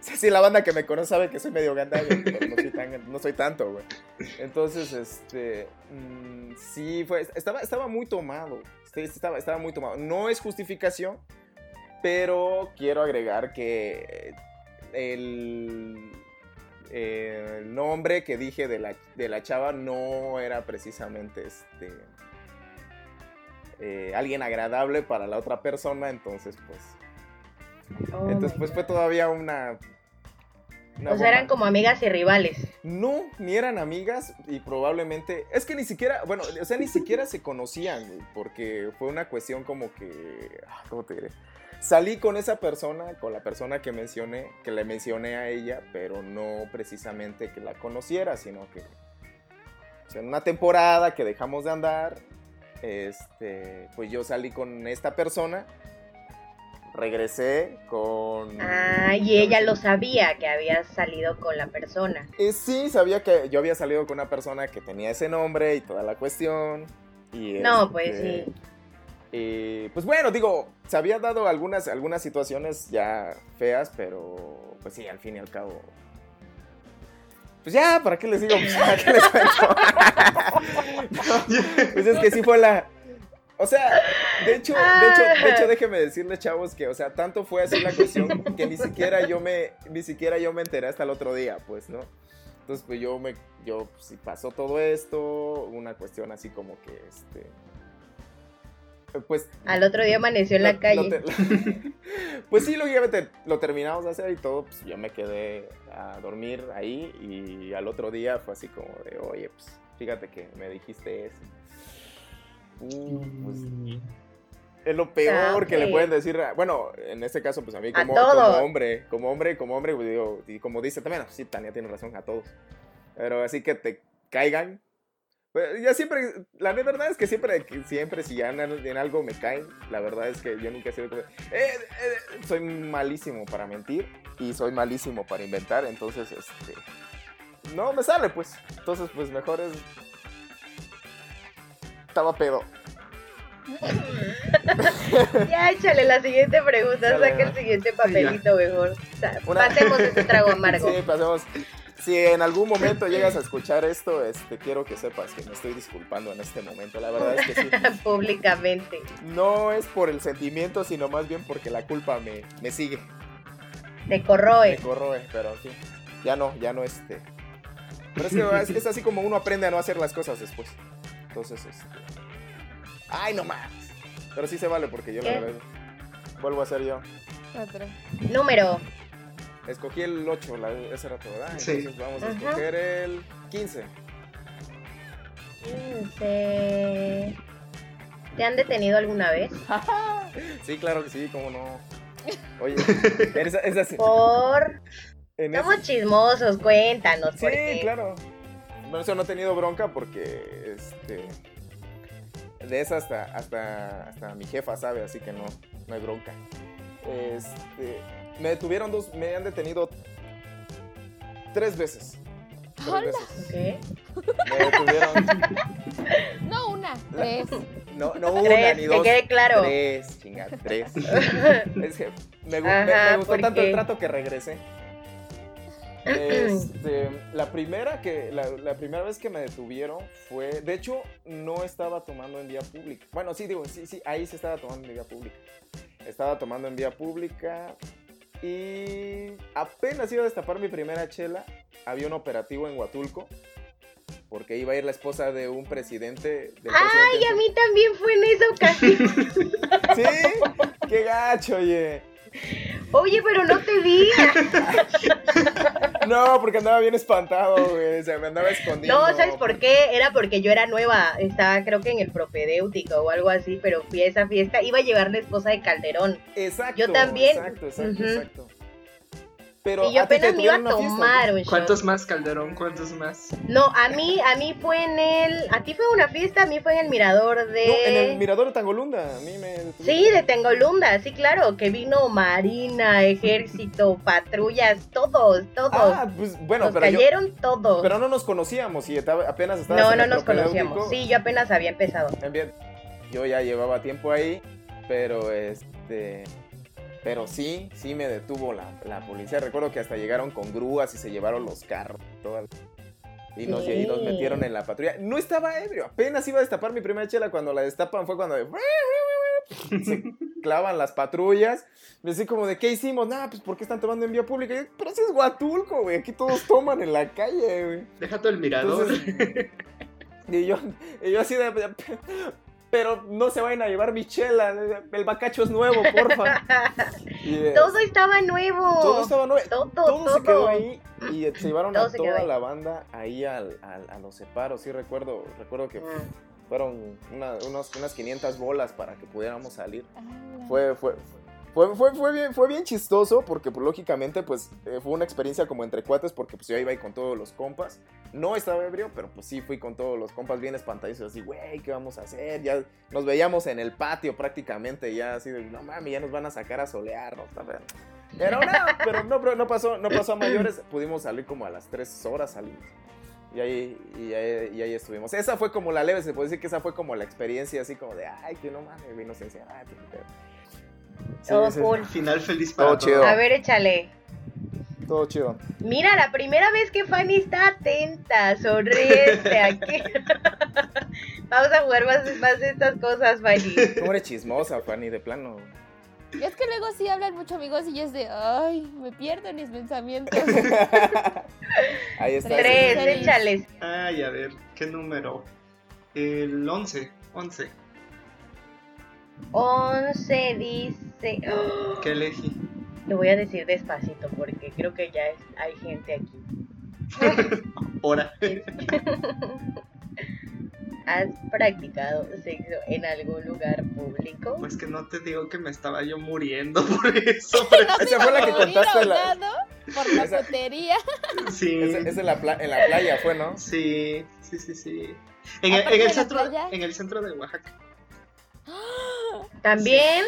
Speaker 1: Sí, sí, la banda que me conoce sabe que soy medio gandalla, pero no soy, tan, no soy tanto, güey. Entonces, este, mm, sí, fue, estaba, estaba muy tomado, estaba, estaba muy tomado. No es justificación, pero quiero agregar que el, el nombre que dije de la, de la chava no era precisamente este eh, alguien agradable para la otra persona, entonces pues
Speaker 3: Oh
Speaker 1: entonces pues fue todavía una,
Speaker 3: O sea, eran como amigas y rivales.
Speaker 1: No, ni eran amigas y probablemente. Es que ni siquiera. Bueno, o sea, ni siquiera se conocían, porque fue una cuestión como que. ah, ¿Cómo te diré? Salí con esa persona, con la persona que mencioné, que le mencioné a ella, pero no precisamente que la conociera, sino que. O sea, en una temporada que dejamos de andar, este, pues yo salí con esta persona, regresé con.
Speaker 3: Ah, y ella lo sabía que habías salido con la persona.
Speaker 1: Eh, sí, sabía que yo había salido con una persona que tenía ese nombre y toda la cuestión. Y
Speaker 3: No,
Speaker 1: este,
Speaker 3: pues sí.
Speaker 1: Y, pues bueno, digo, se había dado algunas, algunas situaciones ya feas, pero pues sí, al fin y al cabo. Pues ya, ¿para qué les digo? [laughs] ¿para qué les cuento? [laughs] Pues es que sí fue la. O sea, De hecho, de hecho, de hecho, déjeme decirle, chavos, que, o sea, tanto fue así la cuestión que ni siquiera yo me, ni siquiera yo me enteré hasta el otro día, pues, ¿no? Entonces, pues yo me, yo, pues, pasó todo esto, una cuestión así como que, este, pues...
Speaker 3: Al otro día amaneció en
Speaker 1: lo-
Speaker 3: la calle.
Speaker 1: te- [laughs] pues sí, lógicamente lo terminamos de hacer y todo, pues yo me quedé a dormir ahí y al otro día fue así como de, oye, pues fíjate que me dijiste eso. Uh, pues es lo peor
Speaker 3: Ah,
Speaker 1: que le pueden decir. a- bueno, en este caso, pues a mí
Speaker 3: A
Speaker 1: como,
Speaker 3: todos.
Speaker 1: como hombre, como hombre, como hombre, pues, digo, y como dice también, sí, Tania tiene razón, a todos. Pero así que te caigan. Pues, ya siempre, la verdad es que siempre, siempre si ya en, en algo me caen, la verdad es que yo nunca he sido como, eh, eh, soy malísimo para mentir y soy malísimo para inventar, entonces, este, no me sale, pues. Entonces, pues mejor es, estaba pedo. [laughs]
Speaker 3: Ya échale la siguiente pregunta, saca el siguiente papelito mejor. O sea,
Speaker 1: Una-
Speaker 3: Pasemos este trago amargo. [laughs]
Speaker 1: Sí, pasemos. Si en algún momento llegas a escuchar esto, este, quiero que sepas que me estoy disculpando en este momento. La verdad es que sí. [laughs]
Speaker 3: Públicamente.
Speaker 1: No es por el sentimiento, sino más bien porque la culpa me, me sigue,
Speaker 3: Te
Speaker 1: me
Speaker 3: corroe.
Speaker 1: corroe, pero sí. Ya no, ya no este. Pero es que es, es así como uno aprende a no hacer las cosas después. Entonces, este. ¡Ay, no más! Pero sí se vale porque yo la
Speaker 3: ¿Qué?
Speaker 1: verdad. Vuelvo a ser yo.
Speaker 2: Cuatro.
Speaker 3: Número.
Speaker 1: Escogí el 8 la, ese rato, ¿verdad?
Speaker 4: Sí.
Speaker 1: Entonces vamos a
Speaker 3: Ajá.
Speaker 1: escoger el 15.
Speaker 3: 15. ¿Te han detenido alguna vez? [laughs]
Speaker 1: Sí, claro que sí, cómo no. Oye, [laughs] esa, esa sí.
Speaker 3: Por.
Speaker 1: en ese-
Speaker 3: Somos chismosos, cuéntanos.
Speaker 1: Sí,
Speaker 3: por qué.
Speaker 1: claro. Bueno, eso no he tenido bronca porque, este, de esa hasta, hasta, hasta mi jefa sabe, así que no, no hay bronca. Este, me detuvieron dos, me han detenido tres veces. Tres
Speaker 2: Hola.
Speaker 1: veces. Me detuvieron, [laughs]
Speaker 2: No una, tres.
Speaker 1: no, no una
Speaker 3: Tres,
Speaker 1: ni
Speaker 3: que
Speaker 1: dos.
Speaker 3: quede claro.
Speaker 1: Tres, chinga, tres. [laughs] Es que me,
Speaker 3: Ajá,
Speaker 1: me gustó
Speaker 3: ¿por
Speaker 1: tanto
Speaker 3: qué?
Speaker 1: el trato que regresé. Este, la primera que la, la primera vez que me detuvieron fue, de hecho, no estaba tomando en vía pública. Bueno, sí digo, sí, sí, ahí sí estaba tomando en vía pública. Estaba tomando en vía pública y apenas iba a destapar mi primera chela, había un operativo en Huatulco porque iba a ir la esposa de un presidente. del
Speaker 3: Ay,
Speaker 1: presidente
Speaker 3: a mí también fue en esa ocasión. [laughs]
Speaker 1: Sí, qué gacho, oye.
Speaker 3: Oye, pero no te vi. [laughs]
Speaker 1: No, porque andaba bien espantado, güey. Se me andaba escondiendo.
Speaker 3: No, ¿sabes por qué? Era porque yo era nueva. Estaba, creo que en el propedéutico o algo así, pero fui a esa fiesta. Iba a llevar la esposa de Calderón.
Speaker 1: Exacto.
Speaker 3: Yo también.
Speaker 1: Exacto, exacto, exacto. Pero
Speaker 3: y yo
Speaker 1: ¿a ti te
Speaker 3: apenas me iba a tomar
Speaker 1: ¿o
Speaker 3: un.
Speaker 4: ¿Cuántos más, Calderón? ¿Cuántos más?
Speaker 3: No, a mí, a mí fue en el. A ti fue una fiesta, a mí fue en el mirador de.
Speaker 1: No, en el mirador de Tangolunda. A mí me.
Speaker 3: Sí, de Tengolunda, sí, claro, que vino Marina, Ejército, [laughs] patrullas, todos, todos.
Speaker 1: Ah, pues bueno,
Speaker 3: nos
Speaker 1: pero yo.
Speaker 3: cayeron todos.
Speaker 1: Pero no nos conocíamos y estaba- apenas estabas
Speaker 3: no, no nos conocíamos. Sí, yo apenas había empezado.
Speaker 1: También, yo ya llevaba tiempo ahí, pero este. Pero sí, sí me detuvo la, la policía. Recuerdo que hasta llegaron con grúas y se llevaron los carros. todas- y, nos, y nos
Speaker 3: Sí.
Speaker 1: metieron en la patrulla. No estaba ebrio, apenas iba a destapar mi primera chela. Cuando la destapan fue cuando [laughs] se clavan las patrullas. Y así como de, ¿qué hicimos? Nah, pues ¿por qué están tomando en vía pública? Yo, Pero si es Huatulco, güey. Aquí todos toman en la calle, güey.
Speaker 4: Deja todo el mirador.
Speaker 1: Entonces, y yo, y yo así de. Pero no se vayan a llevar mi chela. El bacacho es nuevo, porfa. [laughs] Eh,
Speaker 3: todo estaba nuevo.
Speaker 1: todo estaba nuevo.
Speaker 3: todo,
Speaker 1: Todo, se
Speaker 3: todo.
Speaker 1: quedó ahí y se llevaron
Speaker 3: Todo
Speaker 1: a
Speaker 3: se
Speaker 1: toda
Speaker 3: ahí.
Speaker 1: la banda ahí al, al- a los separos. Sí, recuerdo, recuerdo que
Speaker 3: Mm.
Speaker 1: fueron una- unos- unas 500 bolas para que pudiéramos salir.
Speaker 2: Ah,
Speaker 1: Fue, fue, fue, fue, fue bien, fue bien chistoso porque pues, lógicamente pues eh, fue una experiencia como entre cuates porque pues yo iba ahí con todos los compas. No estaba ebrio, pero pues sí fui con todos los compas bien espantadizos así, güey, ¿qué vamos a hacer? Ya nos veíamos en el patio prácticamente ya así de, no mami, ya nos van a sacar a solearnos. Pero no, pero no, pero no pasó, no pasó a mayores, pudimos salir como a las 3 horas salimos. Y ahí, y, ahí, y ahí estuvimos. Esa fue como la leve, se puede decir que esa fue como la experiencia así como de, ay, que no mames, inocencia, ay. Sí,
Speaker 3: cool.
Speaker 4: Final feliz para
Speaker 1: Todo
Speaker 4: todos.
Speaker 1: chido.
Speaker 3: A ver, échale.
Speaker 1: todo chido.
Speaker 3: Mira, la primera vez que Fanny está atenta, sonríete aquí. [laughs] Vamos a jugar más, más de estas cosas, Fanny.
Speaker 1: ¿Cómo eres chismosa, Fanny, de plano?
Speaker 2: Es que luego sí hablan mucho amigos y es de, ay, me pierdo en mis pensamientos. [laughs]
Speaker 1: Ahí está.
Speaker 3: Tres, échales.
Speaker 4: Ay, a ver, ¿qué número? El 11. 11.
Speaker 3: 11 dice. ¡Oh!
Speaker 4: ¿Qué elegí?
Speaker 3: Lo voy a decir despacito porque creo que ya es- hay gente aquí. [laughs]
Speaker 4: Hora. [laughs]
Speaker 3: ¿Has practicado sexo en algún lugar público?
Speaker 4: Pues que no te digo que me estaba yo muriendo [laughs] por eso.
Speaker 1: Esa fue la que contaste la-
Speaker 2: por la
Speaker 1: Esa-
Speaker 2: potería.
Speaker 4: Sí.
Speaker 1: Es, es en, la pla- en la playa fue, ¿no?
Speaker 4: Sí, sí, sí, sí. En, el-
Speaker 2: Aparte
Speaker 4: en
Speaker 2: de
Speaker 4: el centro,
Speaker 2: playa.
Speaker 4: en el centro de Oaxaca.
Speaker 3: ¿También?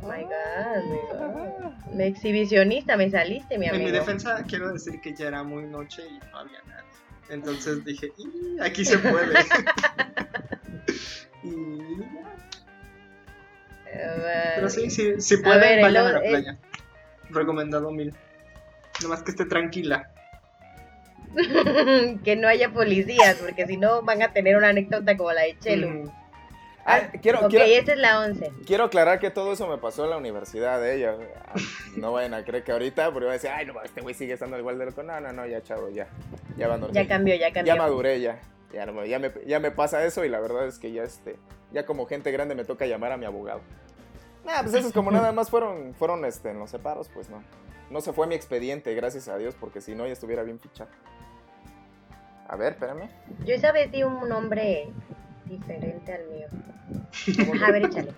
Speaker 3: Oh my god, my god. Me exhibicionista me saliste, mi
Speaker 4: En mi
Speaker 3: amigo.
Speaker 4: defensa quiero decir que ya era muy noche y no había nadie. Entonces dije, "Y, aquí se puede. [laughs] y.
Speaker 3: Eh,
Speaker 4: Pero sí, sí, si pueden,
Speaker 3: ver, el
Speaker 4: vayan a
Speaker 3: o-
Speaker 4: la
Speaker 3: el-
Speaker 4: playa. Recomendado mil. Nomás que esté tranquila. [laughs]
Speaker 3: que no haya policías, porque si no van a tener una anécdota como la de Chelo.
Speaker 4: Mm,
Speaker 1: Ah, quiero,
Speaker 3: ok,
Speaker 1: quiero,
Speaker 3: esta es la 11.
Speaker 1: quiero aclarar que todo eso me pasó en la universidad de ella. Ah, No vayan a creer que ahorita, porque van a decir, ay, no, este güey sigue estando igual de loco. No, no, no, ya, chavo, ya. Ya va
Speaker 3: Ya cambió, ya cambió.
Speaker 1: Ya maduré, ya. Ya, no me- ya, me, ya me pasa eso y la verdad es que ya, este, ya como gente grande me toca llamar a mi abogado. Nah, pues esos como nada más fueron, fueron este, en los separos, pues no. No se fue mi expediente, gracias a Dios, porque si no ya estuviera bien fichado. A ver, espérame.
Speaker 3: Yo esa vez di un nombre diferente al mío. [laughs] A ver, échale.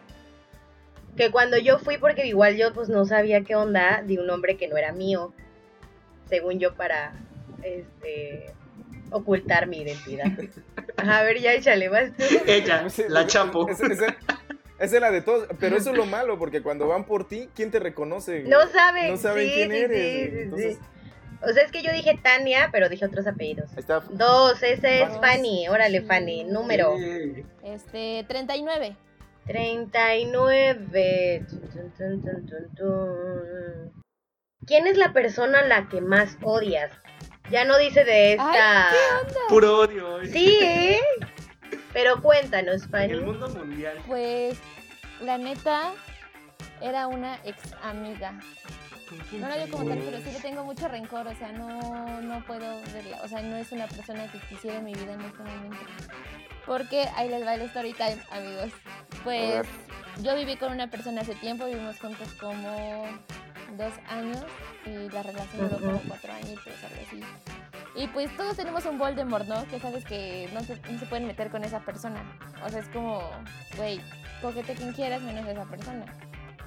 Speaker 3: Que cuando yo fui, porque igual yo pues no sabía qué onda, di un nombre que no era mío. Según yo, para este ocultar mi identidad. [laughs] A ver, ya échale, vas tú.
Speaker 4: Ella, [laughs] la chapo.
Speaker 1: Esa es la de todos, pero eso es lo malo, porque cuando van por ti, ¿quién te reconoce?
Speaker 3: No saben.
Speaker 1: No saben
Speaker 3: sí,
Speaker 1: quién
Speaker 3: sí,
Speaker 1: eres.
Speaker 3: sí, sí, sí.
Speaker 1: Entonces,
Speaker 3: O sea, es que yo dije Tania, pero dije otros apellidos.
Speaker 1: ahí está.
Speaker 3: Dos, ese es. Fanny. Órale, Fanny. Número
Speaker 4: Sí.
Speaker 2: Este, 39.
Speaker 3: 39. Tun, tun, tun, tun, tun. ¿Quién es la persona a la que más odias? Ya no dice de esta.
Speaker 4: Puro odio. hoy.
Speaker 3: Sí, ¿eh? Pero cuéntanos,
Speaker 4: En
Speaker 3: Fanny.
Speaker 4: el mundo mundial.
Speaker 2: Pues, la neta, era una ex amiga. No la veo como tal, pero sí le tengo mucho rencor, o sea, no, no puedo verla, o sea, no es una persona que quisiera en mi vida en este momento. Porque ahí les va el story time, amigos. Pues yo viví con una persona hace tiempo, vivimos juntos como dos años y la relación duró como cuatro añitos, algo así. Y pues todos tenemos un Voldemort, ¿no? Que sabes que no se, no se pueden meter con esa persona. O sea, es como, güey, cógete quien quieras menos esa persona.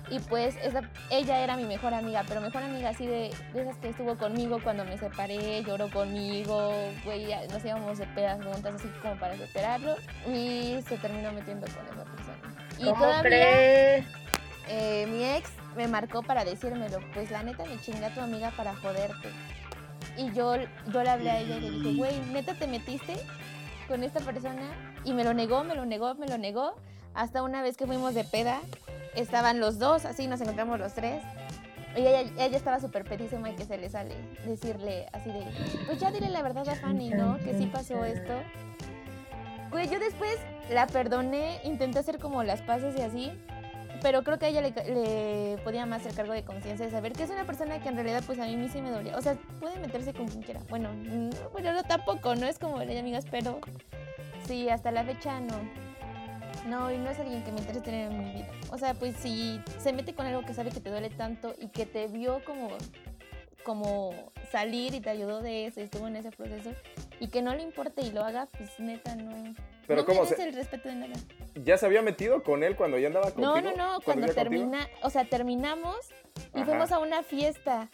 Speaker 2: Y pues esa, ella era mi mejor amiga, pero mejor amiga así de, de esas que estuvo conmigo cuando me separé, lloró conmigo, güey, nos íbamos de pedas juntas así como para superarlo. Y se terminó metiendo con esa persona. Y
Speaker 3: ¿Cómo
Speaker 2: todavía eh, mi ex me marcó para decírmelo, pues la neta me chinga tu amiga para joderte. Y yo, yo le hablé a ella y le dije, güey, neta te metiste con esta persona y me lo negó, me lo negó, me lo negó. Hasta una vez que fuimos de peda, estaban los dos, así nos encontramos los tres. Y ella, estaba súper pedísima y que se le sale decirle así de, pues ya dile la verdad a Fanny, ¿no? Que sí pasó esto. Güey, yo después la perdoné, intenté hacer como las paces y así, pero creo que a ella le, le podía más el cargo de conciencia de saber que es una persona que en realidad pues a mí sí me dolía. O sea, puede meterse con quien quiera. Bueno, no, bueno, no tampoco, no es como de amigas, pero sí, hasta la fecha no. No, y no es alguien que me interese tener en mi vida. O sea, pues si se mete con algo que sabe que te duele tanto y que te vio como, como salir y te ayudó de eso y estuvo en ese proceso y que no le importe y lo haga, pues neta no.
Speaker 1: Pero
Speaker 2: no
Speaker 1: ¿cómo se-
Speaker 2: el respeto de nada.
Speaker 1: ¿Ya se había metido con él cuando ya andaba contigo?
Speaker 2: No, no, no, cuando
Speaker 1: contigo?
Speaker 2: termina, o sea, terminamos y
Speaker 1: Ajá.
Speaker 2: fuimos a una fiesta.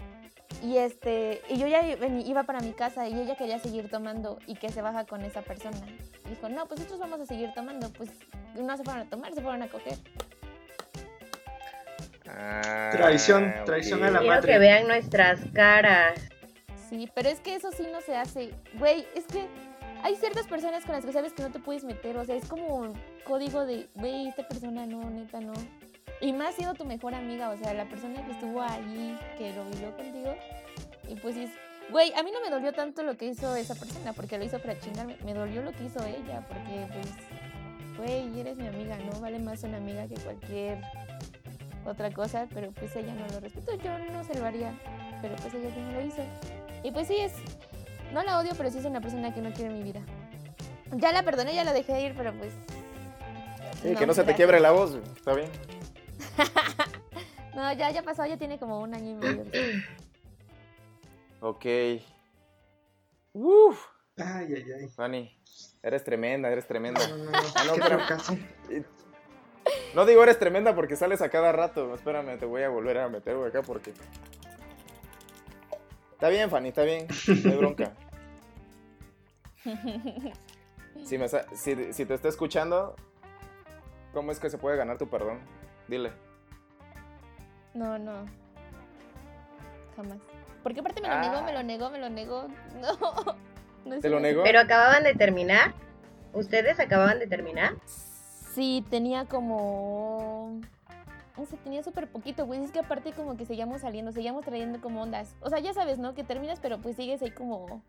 Speaker 2: Y este, y yo ya iba para mi casa y ella quería seguir tomando y que se baja con esa persona. Dijo, no, pues nosotros vamos a seguir tomando. Pues no se fueron a tomar, se fueron a coger.
Speaker 1: Ah,
Speaker 4: Traición, traición a la
Speaker 3: Quiero
Speaker 4: madre.
Speaker 3: que vean nuestras caras.
Speaker 2: Sí, pero es que eso sí no se hace. Güey, es que hay ciertas personas con las que sabes que no te puedes meter. O sea, es como un código de, güey, esta persona no, neta no. Y más siendo tu mejor amiga, o sea, la persona que estuvo ahí, que lo vivió contigo. Y pues es- Güey, a mí no me dolió tanto lo que hizo esa persona, porque lo hizo para chingarme. Me dolió lo que hizo ella, porque pues, güey, eres mi amiga, ¿no? Vale más una amiga que cualquier otra cosa, pero pues ella no lo respeto. Yo no se lo haría, pero pues ella sí me lo hizo. Y pues sí es, no la odio, pero sí es una persona que no quiere mi vida. Ya la perdoné, ya la dejé ir, pero pues...
Speaker 1: Sí, que no se te quiebre la voz, está bien. [laughs]
Speaker 2: No, ya, ya pasó, ya tiene como un año y medio.
Speaker 1: Ok. Uf,
Speaker 4: Ay, ay, ay.
Speaker 1: Fanny, eres tremenda, eres tremenda.
Speaker 4: No, no, no.
Speaker 1: Ah, no. [laughs] No digo eres tremenda porque sales a cada rato. Espérame, te voy a volver a meter acá porque. Está bien, Fanny, está bien. No hay bronca. [laughs] Si, me si, si te está escuchando, ¿cómo es que se puede ganar tu perdón? Dile.
Speaker 2: No, no. Jamás. Porque aparte me lo
Speaker 1: Ah.
Speaker 2: negó, me lo negó, me lo negó. No. no
Speaker 1: ¿Te lo negó?
Speaker 3: Pero acababan de terminar. ¿Ustedes acababan de terminar?
Speaker 2: Sí, tenía como. No sé, tenía súper poquito, güey. Es que aparte, como que seguíamos saliendo, seguíamos trayendo como ondas. O sea, ya sabes, ¿no? Que terminas, pero pues sigues ahí como.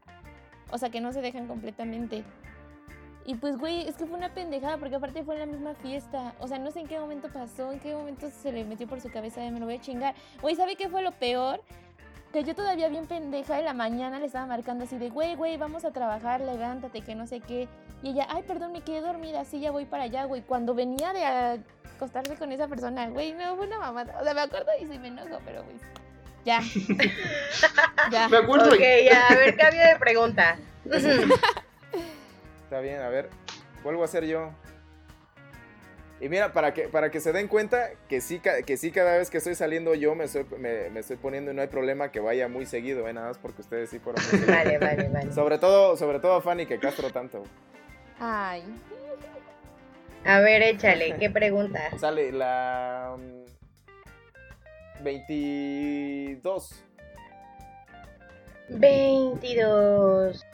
Speaker 2: O sea, que no se dejan completamente. Y pues, güey, es que fue una pendejada, porque aparte fue en la misma fiesta. O sea, no sé en qué momento pasó, en qué momento se le metió por su cabeza de me lo voy a chingar. Güey, ¿sabe qué fue lo peor? Que yo todavía bien pendeja de la mañana le estaba marcando así de, güey, güey, vamos a trabajar, levántate, que no sé qué. Y ella, ay, perdón, me quedé dormida, sí, ya voy para allá, güey. Cuando venía de acostarse con esa persona, güey, no, fue una mamada. O sea, me acuerdo y sí me enojo, pero, güey, ya. [laughs] ya.
Speaker 4: Me acuerdo.
Speaker 3: Ok, ya, a ver, cambio de pregunta. [laughs]
Speaker 1: Está bien, a ver. Vuelvo a ser yo. Y mira, para que, para que se den cuenta que sí, que sí cada vez que estoy saliendo yo me estoy, me, me estoy poniendo y no hay problema que vaya muy seguido, ¿eh? Nada más porque ustedes sí fueron muy.
Speaker 3: Vale, vale, vale.
Speaker 1: Sobre todo, sobre todo a Fanny que castro tanto.
Speaker 2: Ay.
Speaker 3: A ver, échale, ¿qué pregunta? [laughs]
Speaker 1: Sale la... mm, 22.
Speaker 3: 22.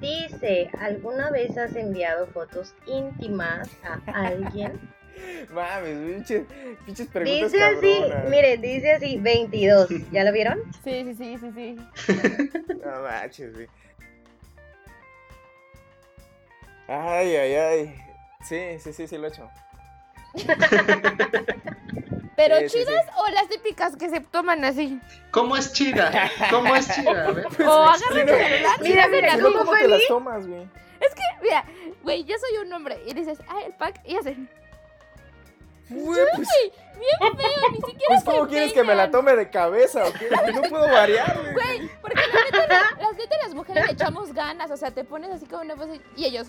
Speaker 3: Dice, ¿alguna vez has enviado fotos íntimas a alguien? [laughs]
Speaker 1: Mames, pinches, pinches preguntas
Speaker 3: Dice así,
Speaker 1: cabronas.
Speaker 3: miren, dice así, 22. ¿Ya lo vieron? [laughs]
Speaker 2: Sí, sí, sí, sí, sí.
Speaker 1: No manches, güey. Ay, ay, ay. Sí, sí, sí, sí lo he hecho. [laughs]
Speaker 2: Pero
Speaker 1: Sí, sí,
Speaker 2: chidas o las típicas que se toman así.
Speaker 4: ¿Cómo es chida? ¿Cómo es chida? A ver. [laughs]
Speaker 2: o agarran el celular y
Speaker 3: Mira, mira. ¿cómo
Speaker 1: ¿Cómo
Speaker 3: fue
Speaker 1: te las tomas, güey?
Speaker 2: Mira, güey, yo soy un hombre y dices, ah, el pack, y hacen.
Speaker 1: Güey, pues,
Speaker 2: Bien feo, ni siquiera
Speaker 1: pues
Speaker 2: se
Speaker 1: ¿cómo quieres que me la tome de cabeza o qué? No puedo variar, güey.
Speaker 2: Güey, porque la neta, la- las neta las mujeres le echamos ganas, o sea, te pones así como una pose y ellos.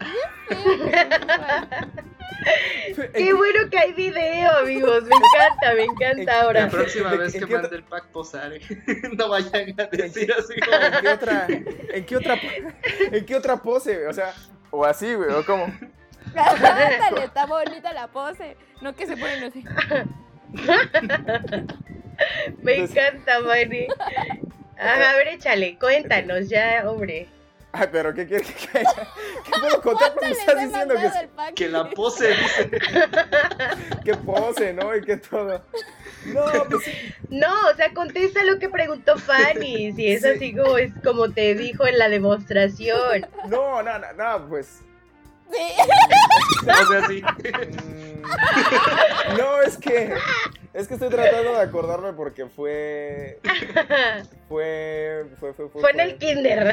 Speaker 2: Bien feo. [laughs] [laughs]
Speaker 3: Qué bueno que hay video, amigos. Me encanta, me encanta
Speaker 4: La
Speaker 3: ahora.
Speaker 4: próxima
Speaker 1: ¿De-
Speaker 4: vez
Speaker 1: en
Speaker 4: que mande el pack posare, [laughs] no vayan a decir así como.
Speaker 1: ¿En qué otra, en qué otra, [laughs] en qué otra pose? O sea, o así, güey, o cómo.
Speaker 2: Ándale, está bonita la pose. No que se ponen así.
Speaker 3: Me encanta. Ajá, a ver, échale, cuéntanos ya, hombre.
Speaker 1: Ay, pero ¿qué quieres que? ¿Qué puedo contar?
Speaker 2: Le
Speaker 1: estás diciendo que.
Speaker 4: Que la pose dice. [laughs]
Speaker 1: que pose, ¿no? Y que todo. No, pues.
Speaker 3: No, o sea, contesta lo que preguntó Fanny. Si es
Speaker 1: Sí.
Speaker 3: así como es como te dijo en la demostración.
Speaker 1: No, no, no, no, pues.
Speaker 2: Sí.
Speaker 4: O sea, sí.
Speaker 1: mm, No, es que. Es que estoy tratando de acordarme porque fue. Fue. Fue, fue, fue.
Speaker 3: Fue en el kinder.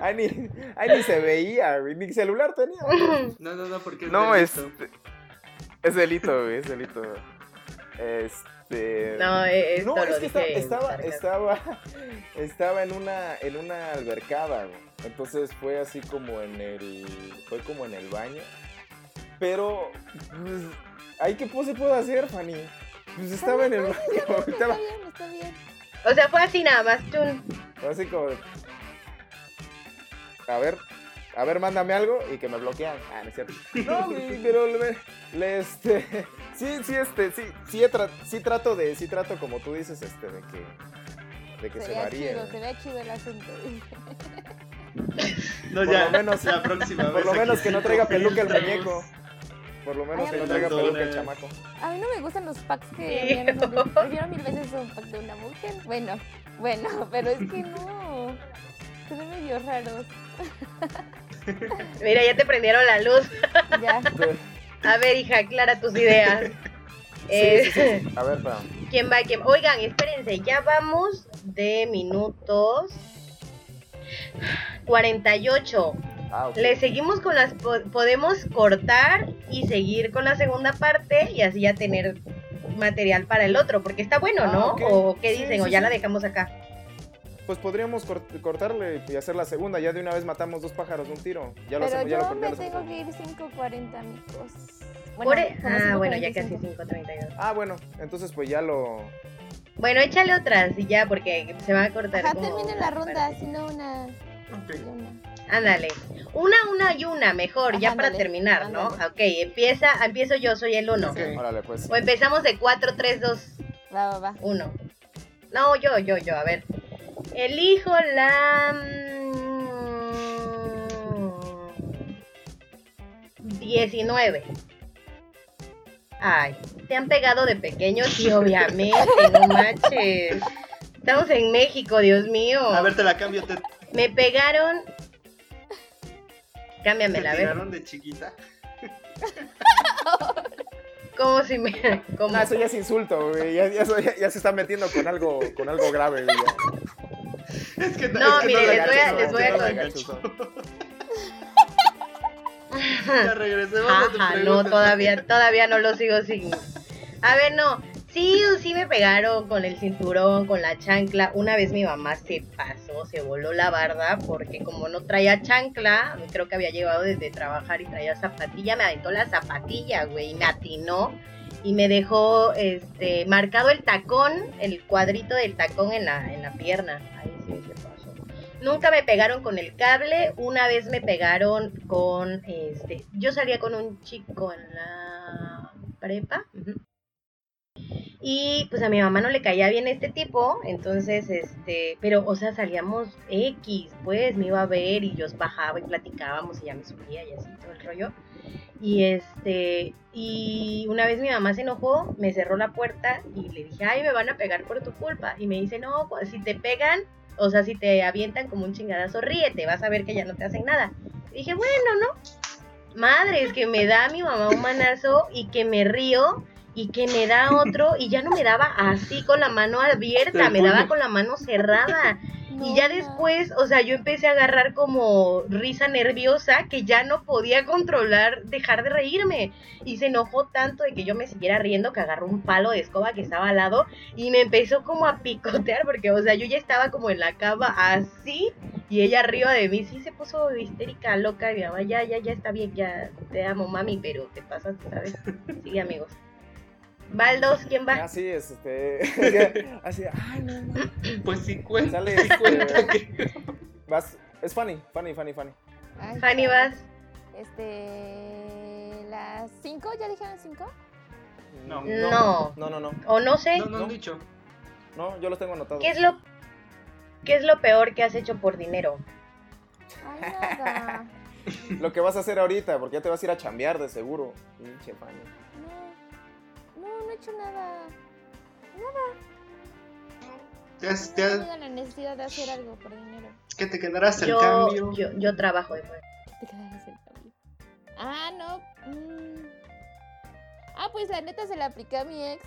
Speaker 1: Ay, ni, ay, ni se veía, güey. Ni celular tenía.
Speaker 4: No, no, no, porque es
Speaker 1: No, es.
Speaker 4: delito.
Speaker 1: Es delito, güey, es delito. Este.
Speaker 3: No, eh, esto
Speaker 1: No, es que
Speaker 3: dije
Speaker 1: estaba, estaba, estaba en una, en una albercada, güey. Entonces fue así como en el, fue como en el baño. Pero, pues, ¿ahí qué pose puedo hacer, Fanny? Pues estaba en el baño,
Speaker 2: Está
Speaker 1: estaba
Speaker 2: bien, está bien.
Speaker 3: O sea, fue así nada más. Chun.
Speaker 1: así como, a ver, a ver, mándame algo y que me bloquean. Ah, no es cierto. No, [laughs] pero le, le, este, [laughs] sí, sí, este, sí, sí, tra- sí trato de, sí trato como tú dices, este, de que, de que se, varíe.
Speaker 2: chido,
Speaker 1: güey.
Speaker 2: se ve chido el asunto.
Speaker 4: No,
Speaker 1: Por
Speaker 4: ya.
Speaker 1: lo menos-
Speaker 4: la próxima
Speaker 1: Por
Speaker 4: vez
Speaker 1: lo menos que no traiga peluca el muñeco. Por lo menos
Speaker 2: Ay,
Speaker 1: que no traiga peluca el chamaco.
Speaker 2: A mí no me gustan los packs que vienen [laughs] Prefiero mil veces un pack de una mujer. Bueno, bueno, [laughs] pero es que no. Se ven medio raros. [laughs]
Speaker 3: Mira, ya te prendieron la luz.
Speaker 2: Ya.
Speaker 3: A ver, hija, aclara tus ideas.
Speaker 1: Sí,
Speaker 3: Eh,
Speaker 1: sí, sí, sí. A ver, espera.
Speaker 3: ¿Quién va? ¿Quién? Oigan, espérense, ya vamos de minutos 48.
Speaker 1: Ah.
Speaker 3: Le seguimos con las... po- podemos cortar y seguir con la segunda parte y así ya tener material para el otro, porque está bueno,
Speaker 1: Ah,
Speaker 3: ¿no?
Speaker 1: ok.
Speaker 3: ¿O qué
Speaker 1: Sí,
Speaker 3: dicen? ¿O ya
Speaker 1: sí.
Speaker 3: la dejamos acá?
Speaker 1: Pues podríamos cort- cortarle y hacer la segunda. Ya de una vez matamos dos pájaros de un tiro. Ya lo hacemos, ya lo
Speaker 2: yo
Speaker 1: ya
Speaker 2: me
Speaker 1: lo hacemos.
Speaker 2: tengo que ir 5.40, amigos.
Speaker 3: Por e- Ah, bueno, ya casi
Speaker 2: 5:45.
Speaker 3: 5.32.
Speaker 1: Ah, bueno, entonces pues ya lo.
Speaker 3: Bueno, échale otras y ya, porque se va a cortar. Como
Speaker 2: terminen la ronda, si no una.
Speaker 4: Ok.
Speaker 2: y una.
Speaker 3: Ándale. Una, una y una, mejor, ya para
Speaker 2: ándale,
Speaker 3: terminar, ¿no? Ok, empieza, empiezo yo, soy el uno.
Speaker 4: Ok.
Speaker 1: Órale, pues.
Speaker 3: O empezamos de 4, 3, 2,
Speaker 2: Va, va, va.
Speaker 3: 1. No, yo, yo, yo, a ver. Elijo la... mm, 19. Ay, ¿te han pegado de pequeño? Sí, obviamente, no [laughs] manches. Estamos en México, Dios mío.
Speaker 4: A ver, te la cambio. ¿Te,
Speaker 3: Me pegaron...
Speaker 4: te
Speaker 3: Cámbiamela, a ver.
Speaker 4: tiraron de chiquita? [laughs]
Speaker 3: ¿Cómo si me.? ¿Cómo?
Speaker 1: No, eso ya es insulto, güey. Ya, ya, ya- ya se está metiendo con algo, con algo grave, güey.
Speaker 4: Es que
Speaker 3: No,
Speaker 4: es que
Speaker 3: mire,
Speaker 4: la
Speaker 3: les voy a-
Speaker 4: gacho,
Speaker 3: les
Speaker 4: no,
Speaker 3: voy a
Speaker 4: no la
Speaker 3: contar. [laughs]
Speaker 4: Ya regresemos a tu
Speaker 3: Ajá, no, todavía, todavía no lo sigo sin. A ver, no. Sí, sí me pegaron con el cinturón, con la chancla. Una vez mi mamá se pasó, se voló la barda, porque como no traía chancla, creo que había llegado desde trabajar y traía zapatilla, me aventó la zapatilla, güey, y me atinó y me dejó este marcado el tacón, el cuadrito del tacón en la, en la pierna. Ahí sí se pasó. Nunca me pegaron con el cable, una vez me pegaron con este, yo salía con un chico en la prepa. Y pues a mi mamá no le caía bien este tipo, entonces este, pero o sea, salíamos X, pues me iba a ver y yo bajaba y platicábamos y ya me subía y así todo el rollo. Y este, y una vez mi mamá se enojó, me cerró la puerta y le dije, ay, me van a pegar por tu culpa. Y me dice, no, pues si te pegan, o sea, si te avientan como un chingadazo, ríete, vas a ver que ya no te hacen nada. Y dije, bueno, ¿no? Madre, que me da mi mamá un manazo y que me río y que me da otro y ya no me daba así con la mano abierta, me daba con la mano cerrada. Y ya después, o sea, yo empecé a agarrar como risa nerviosa que ya no podía controlar, dejar de reírme. Y se enojó tanto de que yo me siguiera riendo que agarró un palo de escoba que estaba al lado y me empezó como a picotear porque, o sea, yo ya estaba como en la cama así y ella arriba de mí sí se puso histérica, loca y mi mamá, ya, ya, ya está bien, ya te amo, mami, pero te pasas, ¿sabes? Sí, amigos. Baldos, ¿quién va?
Speaker 1: Así es, este. [laughs] Así, ay, no, no.
Speaker 4: Pues sí cuenta.
Speaker 1: Sale,
Speaker 4: sí cuenta
Speaker 1: este,
Speaker 4: que...
Speaker 1: vas. Es funny, funny, funny, funny.
Speaker 2: Ay,
Speaker 3: Fanny, vas.
Speaker 2: Este. ¿Las 5? ¿Ya dijeron 5?
Speaker 4: No.
Speaker 3: No.
Speaker 1: No, no, no.
Speaker 3: O no sé,
Speaker 4: No, no han dicho.
Speaker 1: No, yo los tengo anotados.
Speaker 3: ¿qué es lo qué es lo peor que has hecho por dinero?
Speaker 2: Ay, nada. [laughs]
Speaker 1: Lo que vas a hacer ahorita, porque ya te vas a ir a chambear de seguro. Pinche Fanny.
Speaker 2: No. No, he hecho nada.
Speaker 4: Te has-
Speaker 2: No
Speaker 4: te
Speaker 2: he
Speaker 4: has-
Speaker 2: tenido la necesidad de hacer algo por dinero.
Speaker 4: que te quedarás el
Speaker 3: Yo,
Speaker 4: cambio.
Speaker 3: yo, yo trabajo de nuevo.
Speaker 2: Te quedas el cambio. Ah, no. mm. Ah, pues la neta se la apliqué a mi ex.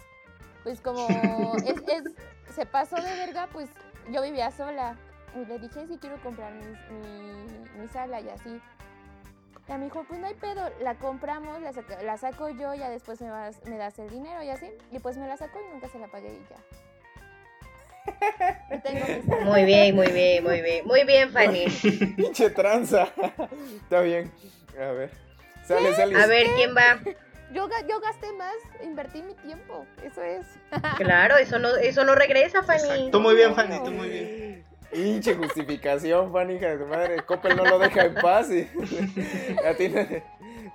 Speaker 2: Pues como [laughs] es, es- se pasó de verga, pues yo vivía sola. Y le dije, sí quiero comprar mi, mi, mi sala y así. Y me dijo, pues no hay pedo, la compramos, la, saca- la saco yo, ya después me, vas- me das el dinero y así. Y pues me la sacó y nunca se la pagué y ya. [laughs]
Speaker 3: Muy bien, muy bien, muy bien. Muy bien, Fanny. [laughs]
Speaker 1: Pinche tranza. [laughs] Está bien. A ver. Sale, sale.
Speaker 3: A ver, ¿quién va?
Speaker 2: Yo, yo gasté más, invertí mi tiempo, eso es.
Speaker 3: Claro, eso no, eso no regresa, Fanny.
Speaker 4: Exacto. Muy bien, Fanny, tú muy bien.
Speaker 1: Pinche justificación, Fanny, hija de tu madre. Coppel no lo deja en paz y [laughs] a ti no,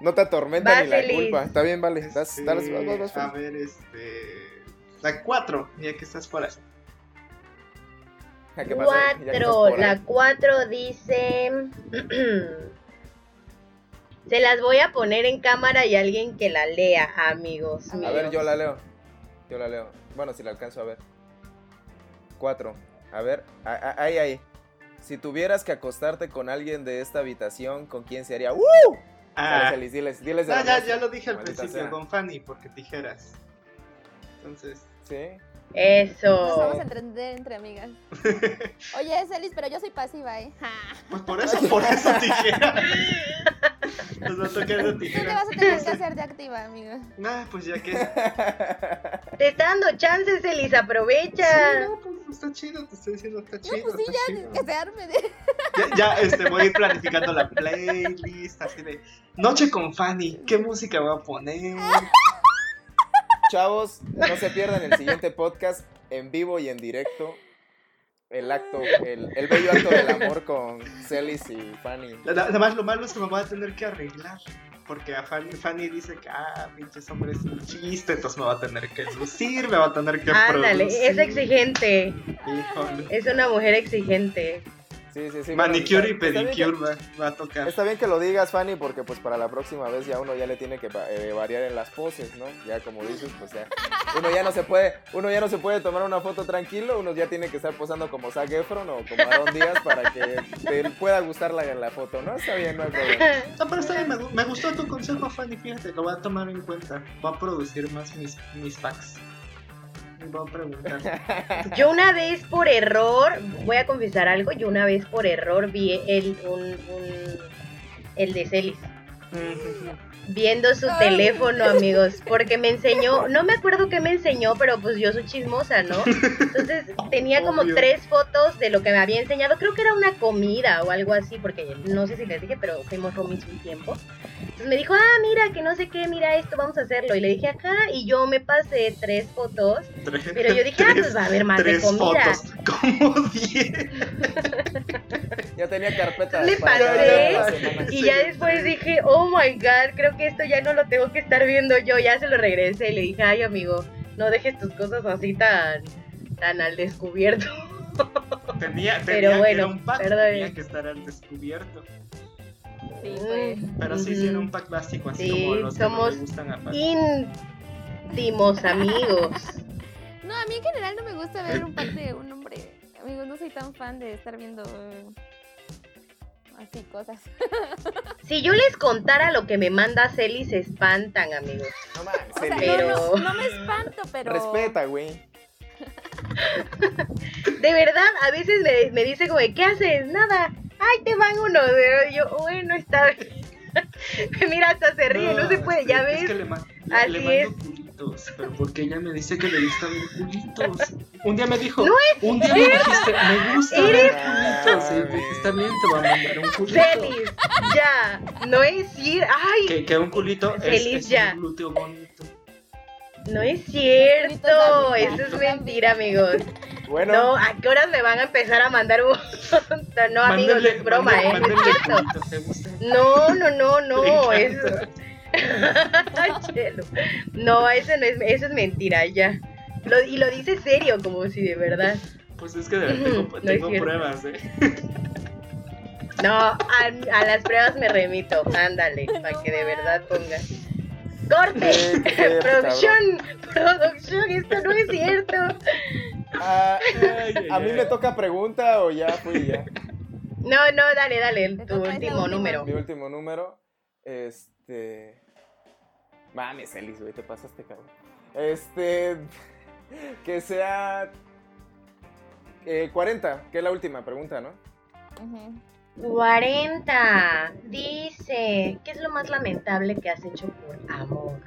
Speaker 1: no te atormenta ni la culpa. Está bien, vale. Das,
Speaker 4: Este,
Speaker 1: das- vas, vas, vas,
Speaker 4: a ver, este. La 4, ya que estás por ahí.
Speaker 1: ¿A qué pasa?
Speaker 3: Cuatro, la
Speaker 1: ahí.
Speaker 3: cuatro dice... [clears throat] Se las voy a poner en cámara y alguien que la lea, amigos.
Speaker 2: A
Speaker 1: ver, yo la leo. Yo la leo. Bueno, si la alcanzo a ver. Cuatro. A ver, a- a- ahí, ahí. Si tuvieras que acostarte con alguien de esta habitación, ¿con quién sería? ¡Uh!
Speaker 4: Ah,
Speaker 1: Dale, diles, diles
Speaker 4: ah,
Speaker 1: la
Speaker 4: ya, ya lo dije al
Speaker 1: maldita
Speaker 4: principio,
Speaker 1: sea.
Speaker 4: con Fanny, porque tijeras. Entonces,
Speaker 1: Sí.
Speaker 2: Nos
Speaker 3: Eso.
Speaker 2: vamos a entender entre amigas. [laughs] Oye, Celis, pero yo soy pasiva, ¿eh?
Speaker 4: Pues por eso, por eso [laughs] tijera. Nos va a tocar de
Speaker 2: Tú te
Speaker 4: tijera.
Speaker 2: vas a tener que hacer de activa, amiga.
Speaker 4: Ah, pues ya que.
Speaker 3: Te está dando chances, Elis,
Speaker 4: Sí,
Speaker 3: aprovecha.
Speaker 4: no, pues está chido, te estoy diciendo, está
Speaker 2: No,
Speaker 4: chido.
Speaker 2: pues sí, ya,
Speaker 4: chido.
Speaker 2: que se arme de...
Speaker 4: Ya, ya, este, voy a ir planificando la playlist, así de Noche con Fanny, ¿qué música voy a poner?
Speaker 1: Chavos, no se pierdan el siguiente podcast en vivo y en directo. El acto, el, el bello acto del amor con Celis y Fanny.
Speaker 4: Además, lo malo es que me voy a tener que arreglar. Porque a Fanny, Fanny dice que, ah, pinches hombres sin chiste, entonces me va a tener que lucir, me va a tener que
Speaker 3: Ándale,
Speaker 4: producir.
Speaker 3: es exigente.
Speaker 4: Híjole.
Speaker 3: Es una mujer exigente.
Speaker 1: Sí, sí, sí.
Speaker 4: Manicure y
Speaker 1: bueno,
Speaker 4: pedicure va, va a tocar.
Speaker 1: Está bien que lo digas, Fanny, porque pues para la próxima vez ya uno ya le tiene que eh, variar en las poses, ¿no? Ya como dices, pues ya. Uno ya no se puede, uno ya no se puede tomar una foto tranquilo, uno ya tiene que estar posando como Zac Efron o como Aaron Díaz para que te pueda gustar la, la foto, ¿no? Está bien, no hay problema.
Speaker 4: No, pero está bien, me, me gustó tu consejo, Fanny, fíjate, lo voy a tomar en cuenta. Voy a producir más mis, mis packs. Voy a preguntar. [laughs]
Speaker 3: Yo una vez por error, voy a confesar algo, yo una vez por error vi el, un, un- el de Celis. Viendo su teléfono, amigos, porque me enseñó, [laughs] no me acuerdo qué me enseñó, pero pues yo soy chismosa, ¿no? Entonces tenía como
Speaker 4: Obvio.
Speaker 3: tres fotos de lo que me había enseñado, creo que era una comida o algo así, porque no sé si les dije, pero fuimos roomies un tiempo. Entonces me dijo, ah, mira, que no sé qué, mira esto, vamos a hacerlo. Y le dije, acá, y yo me pasé tres fotos,
Speaker 4: Tres-
Speaker 3: pero yo dije, ah, pues va a haber más de
Speaker 4: tres
Speaker 3: comida.
Speaker 4: fotos, como diez. [laughs]
Speaker 1: Ya tenía carpeta
Speaker 3: Le pasé. Y ya después dije, oh my god, creo que esto ya no lo tengo que estar viendo yo. Ya se lo regresé y le dije, ay amigo, no dejes tus cosas así tan, tan al descubierto.
Speaker 4: Tenía, [laughs] tenía
Speaker 3: Pero
Speaker 4: que
Speaker 3: bueno,
Speaker 4: era un pack,
Speaker 3: perdón.
Speaker 4: tenía que estar al descubierto.
Speaker 2: Sí, pues.
Speaker 4: Pero sí, sí, era un pack básico, así
Speaker 3: Sí,
Speaker 4: como los que
Speaker 3: somos
Speaker 4: no le gustan a Fanny.
Speaker 3: Íntimos amigos. [laughs]
Speaker 2: No, a mí en general no me gusta ver un pack de un hombre. Amigos, no soy tan fan de estar viendo eh, así cosas.
Speaker 3: Si yo les contara lo que me manda Celi, se espantan, amigos.
Speaker 1: No mames,
Speaker 2: sea,
Speaker 3: Pero-
Speaker 2: no, no, no me espanto, pero.
Speaker 1: Respeta, güey. [laughs]
Speaker 3: De verdad, a veces me, me dice como, ¿qué haces? Nada. Ay, te van uno. Y yo, bueno, está bien. [laughs] Mira, hasta se ríe, no, se puede,
Speaker 4: es
Speaker 3: ya
Speaker 4: Es
Speaker 3: ves.
Speaker 4: que le, ma-
Speaker 3: Así
Speaker 4: le mando
Speaker 3: es.
Speaker 4: Culitos, pero porque ella me dice que le gusta ver culitos. Un día me dijo,
Speaker 3: No
Speaker 4: un día me dijiste, me gusta ver culitos. Y yo dije, está bien, te voy a mandar un culito.
Speaker 3: Celis, ya. No es cierto. Ay,
Speaker 4: Que, que un culito es,
Speaker 3: Feliz
Speaker 4: es
Speaker 3: ya.
Speaker 4: un glúteo bonito.
Speaker 3: no es cierto. Eso es mentira, amigos.
Speaker 1: Bueno,
Speaker 3: No, ¿a qué horas me van a empezar a mandar un... No, amigos,
Speaker 4: Mándale-
Speaker 3: es broma,
Speaker 4: mándale-
Speaker 3: ¿eh? No es. No, no, no, [laughs] eso... [laughs] Chelo. No, eso no es, eso es mentira, ya. Lo- y lo dice serio, como si de verdad.
Speaker 4: Pues es que de verdad tengo,
Speaker 3: No
Speaker 4: tengo pruebas, ¿eh? [laughs]
Speaker 3: No, a, a las pruebas me remito. Ándale, para que de verdad pongas. ¡Corte! [laughs] ¡Producción! ¡Producción! Esto no es cierto.
Speaker 1: ah,
Speaker 4: Ay, ay,
Speaker 1: ¿a mí
Speaker 4: ay.
Speaker 1: me toca pregunta o ya fui ya?
Speaker 3: No, no, dale, dale, tu último número.
Speaker 1: Mi último número, este... Mames, Elis, güey, te pasaste, cabrón. Este... [laughs] Que sea... eh, 40, que es la última pregunta, ¿no?
Speaker 2: Ujú.
Speaker 3: 40. Dice, ¿qué es lo más lamentable que has hecho por amor?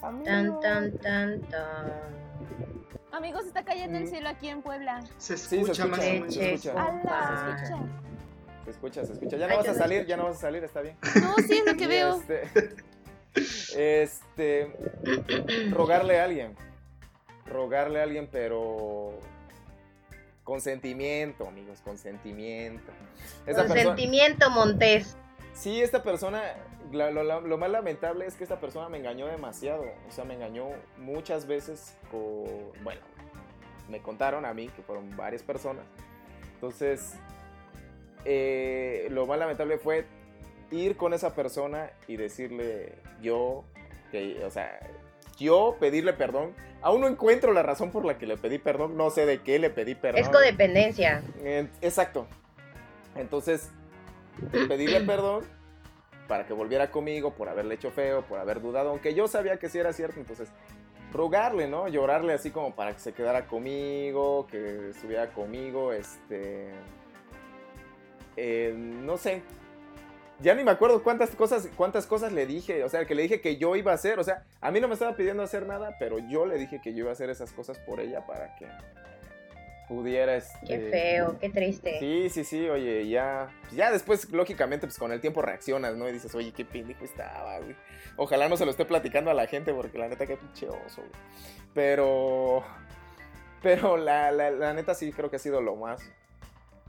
Speaker 3: Tan, tan, tan, tan.
Speaker 2: Amigos, está cayendo el
Speaker 1: Mm.
Speaker 2: cielo aquí en Puebla.
Speaker 4: Se
Speaker 1: se
Speaker 4: escucha más o
Speaker 1: escucha,
Speaker 4: menos.
Speaker 1: se escucha. ¿Se
Speaker 2: escucha?
Speaker 1: Se escucha, se escucha. Ya no
Speaker 3: Ay,
Speaker 1: vas a salir, ya no vas a salir, está bien.
Speaker 2: No, sí es lo que veo.
Speaker 1: Este, este, rogarle a alguien. Rogarle a alguien, pero con sentimiento, amigos, con sentimiento. Esta persona,
Speaker 3: Consentimiento, Montés.
Speaker 1: sí, esta persona, la- lo, lo- lo más lamentable es que esta persona me engañó demasiado. O sea, me engañó muchas veces con, bueno, me contaron a mí que fueron varias personas. Entonces, eh, lo más lamentable fue ir con esa persona y decirle yo, que, o sea, yo pedirle perdón. Aún no encuentro la razón por la que le pedí perdón, no sé de qué le pedí perdón.
Speaker 3: Es codependencia.
Speaker 1: Eh, exacto. Entonces, pedirle [clears throat] perdón para que volviera conmigo por haberle hecho feo, por haber dudado, aunque yo sabía que sí era cierto, entonces rogarle, ¿no? Llorarle así como para que se quedara conmigo, que estuviera conmigo, este... eh, no sé. Ya ni me acuerdo cuántas cosas, cuántas cosas le dije, o sea, que le dije que yo iba a hacer, o sea, a mí no me estaba pidiendo hacer nada, pero yo le dije que yo iba a hacer esas cosas por ella para que pudiera... Este...
Speaker 3: Qué feo, qué triste.
Speaker 1: Sí, sí, sí, oye, ya, ya después, lógicamente, pues con el tiempo reaccionas, ¿no? Y dices, oye, qué pendejo estaba, güey. Ojalá no se lo esté platicando a la gente, porque la neta, qué pinche oso, güey. Pero, pero la, la, la, neta sí creo que ha sido lo más,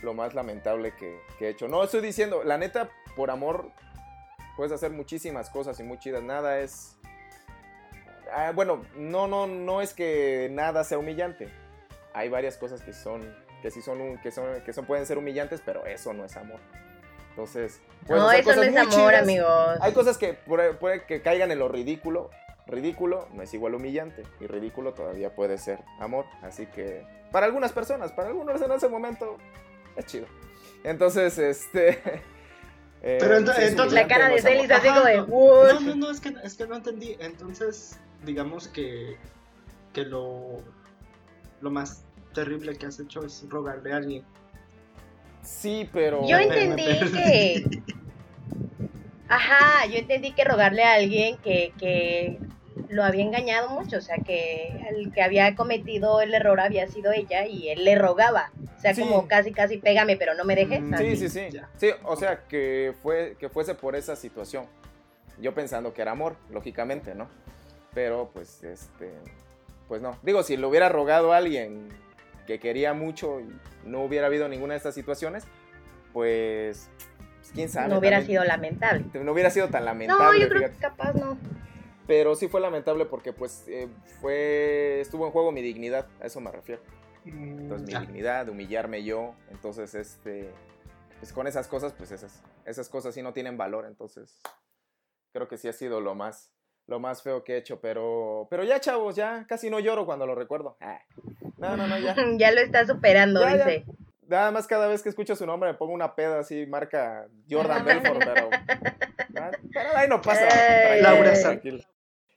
Speaker 1: lo más lamentable que, que he hecho. No estoy diciendo, la neta, por amor, puedes hacer muchísimas cosas y muy chidas. Nada es... Ah, bueno, no, no, no es que nada sea humillante hay varias cosas que son que sí son que son que son pueden ser humillantes, pero eso no es amor. Entonces,
Speaker 3: no, eso no es amor, chidas. amigos.
Speaker 1: Hay cosas que puede, que caigan en lo ridículo. Ridículo no es igual humillante y ridículo todavía puede ser amor. Así que para algunas personas, para algunos en ese momento [laughs] es chido. Entonces, este [laughs]
Speaker 3: eh, Pero entonces, entonces la cara de Celis así como de
Speaker 4: no, no, no, es que, es que no entendí. Entonces, digamos que que lo lo más terrible que has hecho es rogarle a alguien.
Speaker 1: Sí, pero...
Speaker 3: Yo entendí que... Ajá, yo entendí que rogarle a alguien que, que lo había engañado mucho, o sea, que el que había cometido el error había sido ella y él le rogaba. O sea, sí. como casi, casi pégame, pero no me dejes.
Speaker 1: Mm, sí, sí, sí. Ya. Sí, o sea, que, fue, que fuese por esa situación. Yo pensando que era amor, lógicamente, ¿no? Pero pues, este, pues no. Digo, si lo hubiera rogado a alguien que quería mucho y no hubiera habido ninguna de estas situaciones, pues, pues quién sabe.
Speaker 3: No hubiera también. sido lamentable.
Speaker 1: No hubiera sido tan lamentable.
Speaker 3: No, yo creo fíjate. que capaz no.
Speaker 1: Pero sí fue lamentable porque pues eh, fue estuvo en juego mi dignidad, a eso me refiero. Entonces mi
Speaker 4: Ah.
Speaker 1: dignidad, humillarme yo, entonces este pues con esas cosas pues esas esas cosas sí no tienen valor, entonces creo que sí ha sido lo más lo más feo que he hecho, pero pero ya chavos, ya casi no lloro cuando lo recuerdo. Ah, no, no, no, ya. [laughs]
Speaker 3: ya lo está superando,
Speaker 1: Ya, ya.
Speaker 3: dice.
Speaker 1: Nada más cada vez que escucho su nombre me pongo una peda así, marca Jordan Belfort, pero, ah, [laughs] pero ahí no pasa.
Speaker 3: Ay.
Speaker 4: Laura San.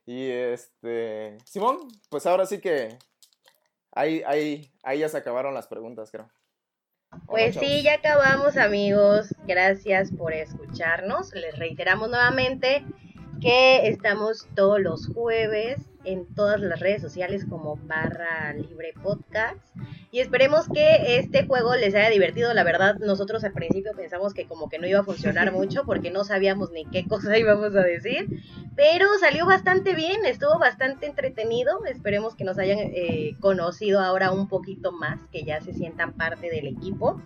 Speaker 1: Y este, Simón, pues ahora sí que ahí, ahí, ahí ya se acabaron las preguntas, creo. ¿O no,
Speaker 3: Pues sí, ya acabamos amigos. Gracias por escucharnos. Les reiteramos nuevamente que estamos todos los jueves en todas las redes sociales como barra libre podcast. Y esperemos que este juego les haya divertido. La verdad, nosotros al principio pensamos que como que no iba a funcionar [laughs] mucho porque no sabíamos ni qué cosa [laughs] íbamos a decir. Pero salió bastante bien, estuvo bastante entretenido. Esperemos que nos hayan eh, conocido ahora un poquito más, que ya se sientan parte del equipo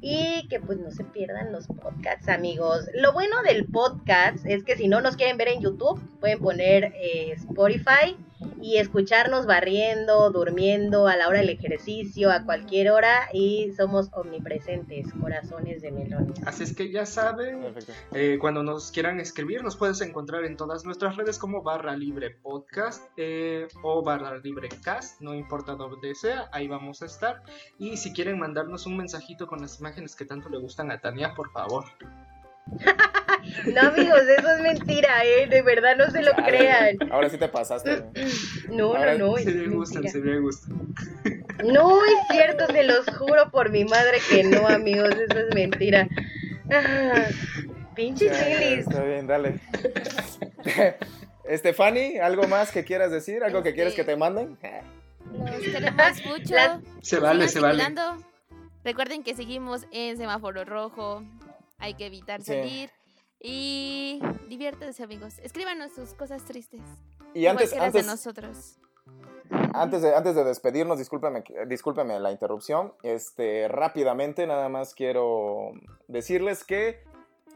Speaker 3: y que pues no se pierdan los podcasts, amigos. Lo bueno del podcast es que si no nos quieren ver en YouTube, pueden poner eh, Spotify y escucharnos barriendo, durmiendo, a la hora del ejercicio, a cualquier hora y somos omnipresentes, corazones de melones.
Speaker 4: Así es que ya saben, eh, cuando nos quieran escribir, nos puedes encontrar en todas nuestras redes como barra libre podcast eh, o barra libre cast, no importa donde sea, ahí vamos a estar. Y si quieren mandarnos un mensajito con las imágenes que tanto le gustan a Tania, por favor. [laughs]
Speaker 3: No, amigos, eso es mentira, ¿eh? De verdad, no se lo crean.
Speaker 1: Ahora sí te pasaste.
Speaker 3: No, [clears throat]
Speaker 1: Ahora
Speaker 3: no, no.
Speaker 4: Si
Speaker 3: es
Speaker 4: le gustan, si le gustan.
Speaker 3: No es cierto, se los juro por mi madre que no, amigos, eso es mentira. Ah, pinche chilis.
Speaker 1: Está bien, dale. [laughs] Estefani, ¿algo más que quieras decir? ¿Algo que
Speaker 2: Este-
Speaker 1: quieres que te manden?
Speaker 2: Los queremos mucho.
Speaker 3: Las-
Speaker 4: Se vale, se vale.
Speaker 2: Recuerden que seguimos en semáforo rojo. Hay que evitar salir. Y diviértanse, amigos. Escríbanos sus cosas tristes.
Speaker 1: Y antes,
Speaker 2: las de
Speaker 1: antes,
Speaker 2: nosotros.
Speaker 1: Antes de, antes de despedirnos, discúlpeme, discúlpeme la interrupción. Este, rápidamente, nada más quiero decirles que,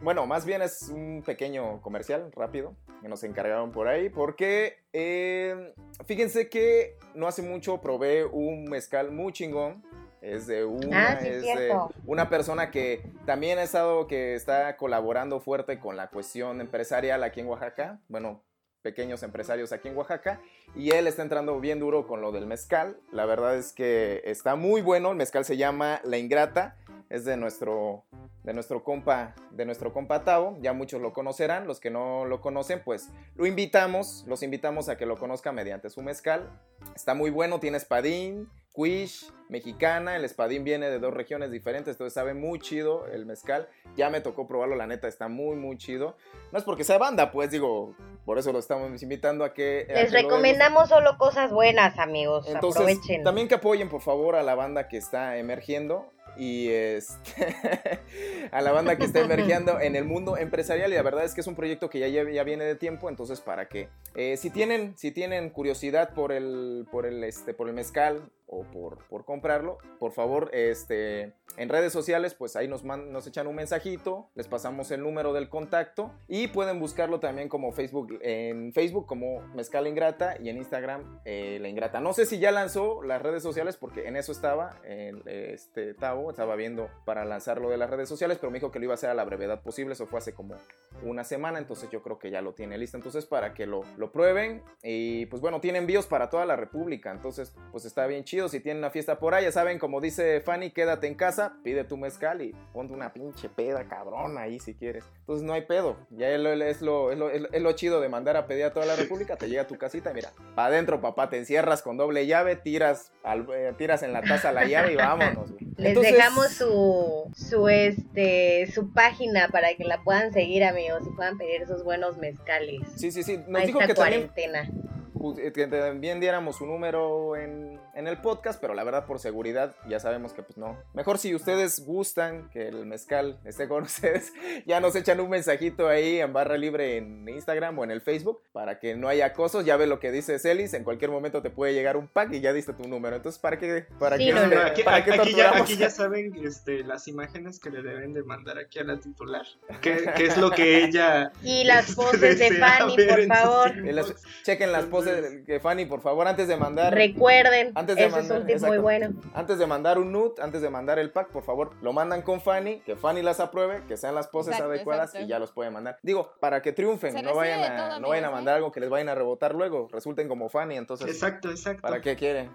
Speaker 1: bueno, más bien es un pequeño comercial rápido que nos encargaron por ahí, porque eh, fíjense que no hace mucho probé un mezcal muy chingón. Es de una,
Speaker 3: Ah, sí,
Speaker 1: es de una persona que también ha estado, que está colaborando fuerte con la cuestión empresarial aquí en Oaxaca, bueno, pequeños empresarios aquí en Oaxaca, y él está entrando bien duro con lo del mezcal. La verdad es que está muy bueno, el mezcal se llama La Ingrata, es de nuestro, de nuestro compa, de nuestro compa Tavo, ya muchos lo conocerán, los que no lo conocen, pues lo invitamos, los invitamos a que lo conozcan mediante su mezcal. Está muy bueno, tiene espadín, quiche, mexicana, el espadín viene de dos regiones diferentes, entonces sabe muy chido el mezcal. Ya me tocó probarlo, la neta está muy muy chido. No es porque sea banda, pues digo, por eso lo estamos invitando a que a
Speaker 3: Les
Speaker 1: que lo
Speaker 3: recomendamos solo cosas buenas, amigos.
Speaker 1: entonces,
Speaker 3: Aprovechen.
Speaker 1: también que apoyen, por favor, a la banda que está emergiendo y este, [laughs] a la banda que está emergiendo en el mundo empresarial. Y la verdad es que es un proyecto que ya, ya, ya viene de tiempo, entonces para que eh, si tienen si tienen curiosidad por el por el este por el mezcal o por, por comprarlo, por favor, este en redes sociales, pues ahí nos, man- nos echan un mensajito, les pasamos el número del contacto y pueden buscarlo también como Facebook, en Facebook como Mezcal Ingrata y en Instagram eh, La Ingrata. No sé si ya lanzó las redes sociales porque en eso estaba, este Tavo, estaba viendo para lanzarlo de las redes sociales, pero me dijo que lo iba a hacer a la brevedad posible, eso fue hace como una semana, entonces yo creo que ya lo tiene listo, entonces para que lo, lo prueben y pues bueno, tiene envíos para toda la República, entonces pues está bien chido, si tienen una fiesta por ahí, ya saben, como dice Fanny, quédate en casa, pide tu mezcal y ponte una pinche peda cabrona ahí si quieres, entonces no hay pedo, ya es lo, es lo, es lo, es lo- chido de mandar a pedir a toda la [laughs] República, te llega a tu casita y mira, para adentro papá, te encierras con doble llave, tiras, al- eh, tiras en la taza la llave y [laughs] vámonos. güey.
Speaker 3: Les
Speaker 1: Entonces-
Speaker 3: dejamos su, su, este, su página para que la puedan seguir, amigos, y puedan pedir esos buenos mezcales.
Speaker 1: Sí, sí, sí, nos
Speaker 3: a
Speaker 1: dijo
Speaker 3: esta
Speaker 1: que también
Speaker 3: cuarentena.
Speaker 1: pu- eh, que también diéramos su número en, en el podcast, pero la verdad por seguridad ya sabemos que pues no. Mejor si ustedes gustan que el mezcal esté con [laughs] ustedes, ya nos echan un mensajito ahí en barra libre en Instagram o en el Facebook para que no haya acosos. Ya ve lo que dice Celis, en cualquier momento te puede llegar un pack y ya diste tu número. Entonces, ¿para qué? ¿Para
Speaker 3: Sí,
Speaker 1: qué,
Speaker 3: no,
Speaker 1: este,
Speaker 3: no,
Speaker 4: aquí,
Speaker 1: ¿para
Speaker 4: aquí ya, aquí ya saben este, las imágenes que le deben de mandar aquí a la titular. ¿Qué, qué es lo que ella... [laughs]
Speaker 3: Y las poses de Fanny, por favor.
Speaker 1: Las- chequen las poses que Fanny, por favor, antes de mandar.
Speaker 3: Recuerden,
Speaker 1: Antes de
Speaker 3: eso
Speaker 1: mandar-
Speaker 3: es un tip muy bueno.
Speaker 1: Antes de mandar un nude, antes de mandar el pack, por favor, lo mandan con Fanny, que Fanny las apruebe, que sean las poses
Speaker 2: Exacto,
Speaker 1: adecuadas
Speaker 2: exacto.
Speaker 1: y ya los pueden mandar. Digo, para que triunfen,
Speaker 2: Se
Speaker 1: no vayan, a,
Speaker 2: todo,
Speaker 1: no vayan a mandar algo que les vayan a rebotar luego, resulten como Fanny, entonces,
Speaker 4: Exacto, exacto.
Speaker 1: ¿para qué quieren?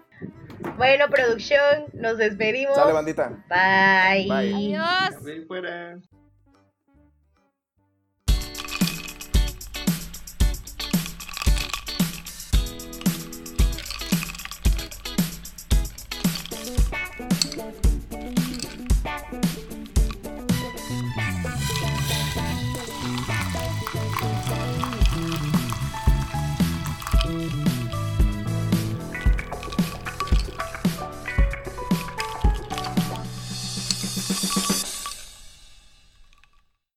Speaker 3: Bueno, producción, nos despedimos.
Speaker 1: Sale bandita.
Speaker 3: Bye.
Speaker 1: Bye.
Speaker 2: Adiós.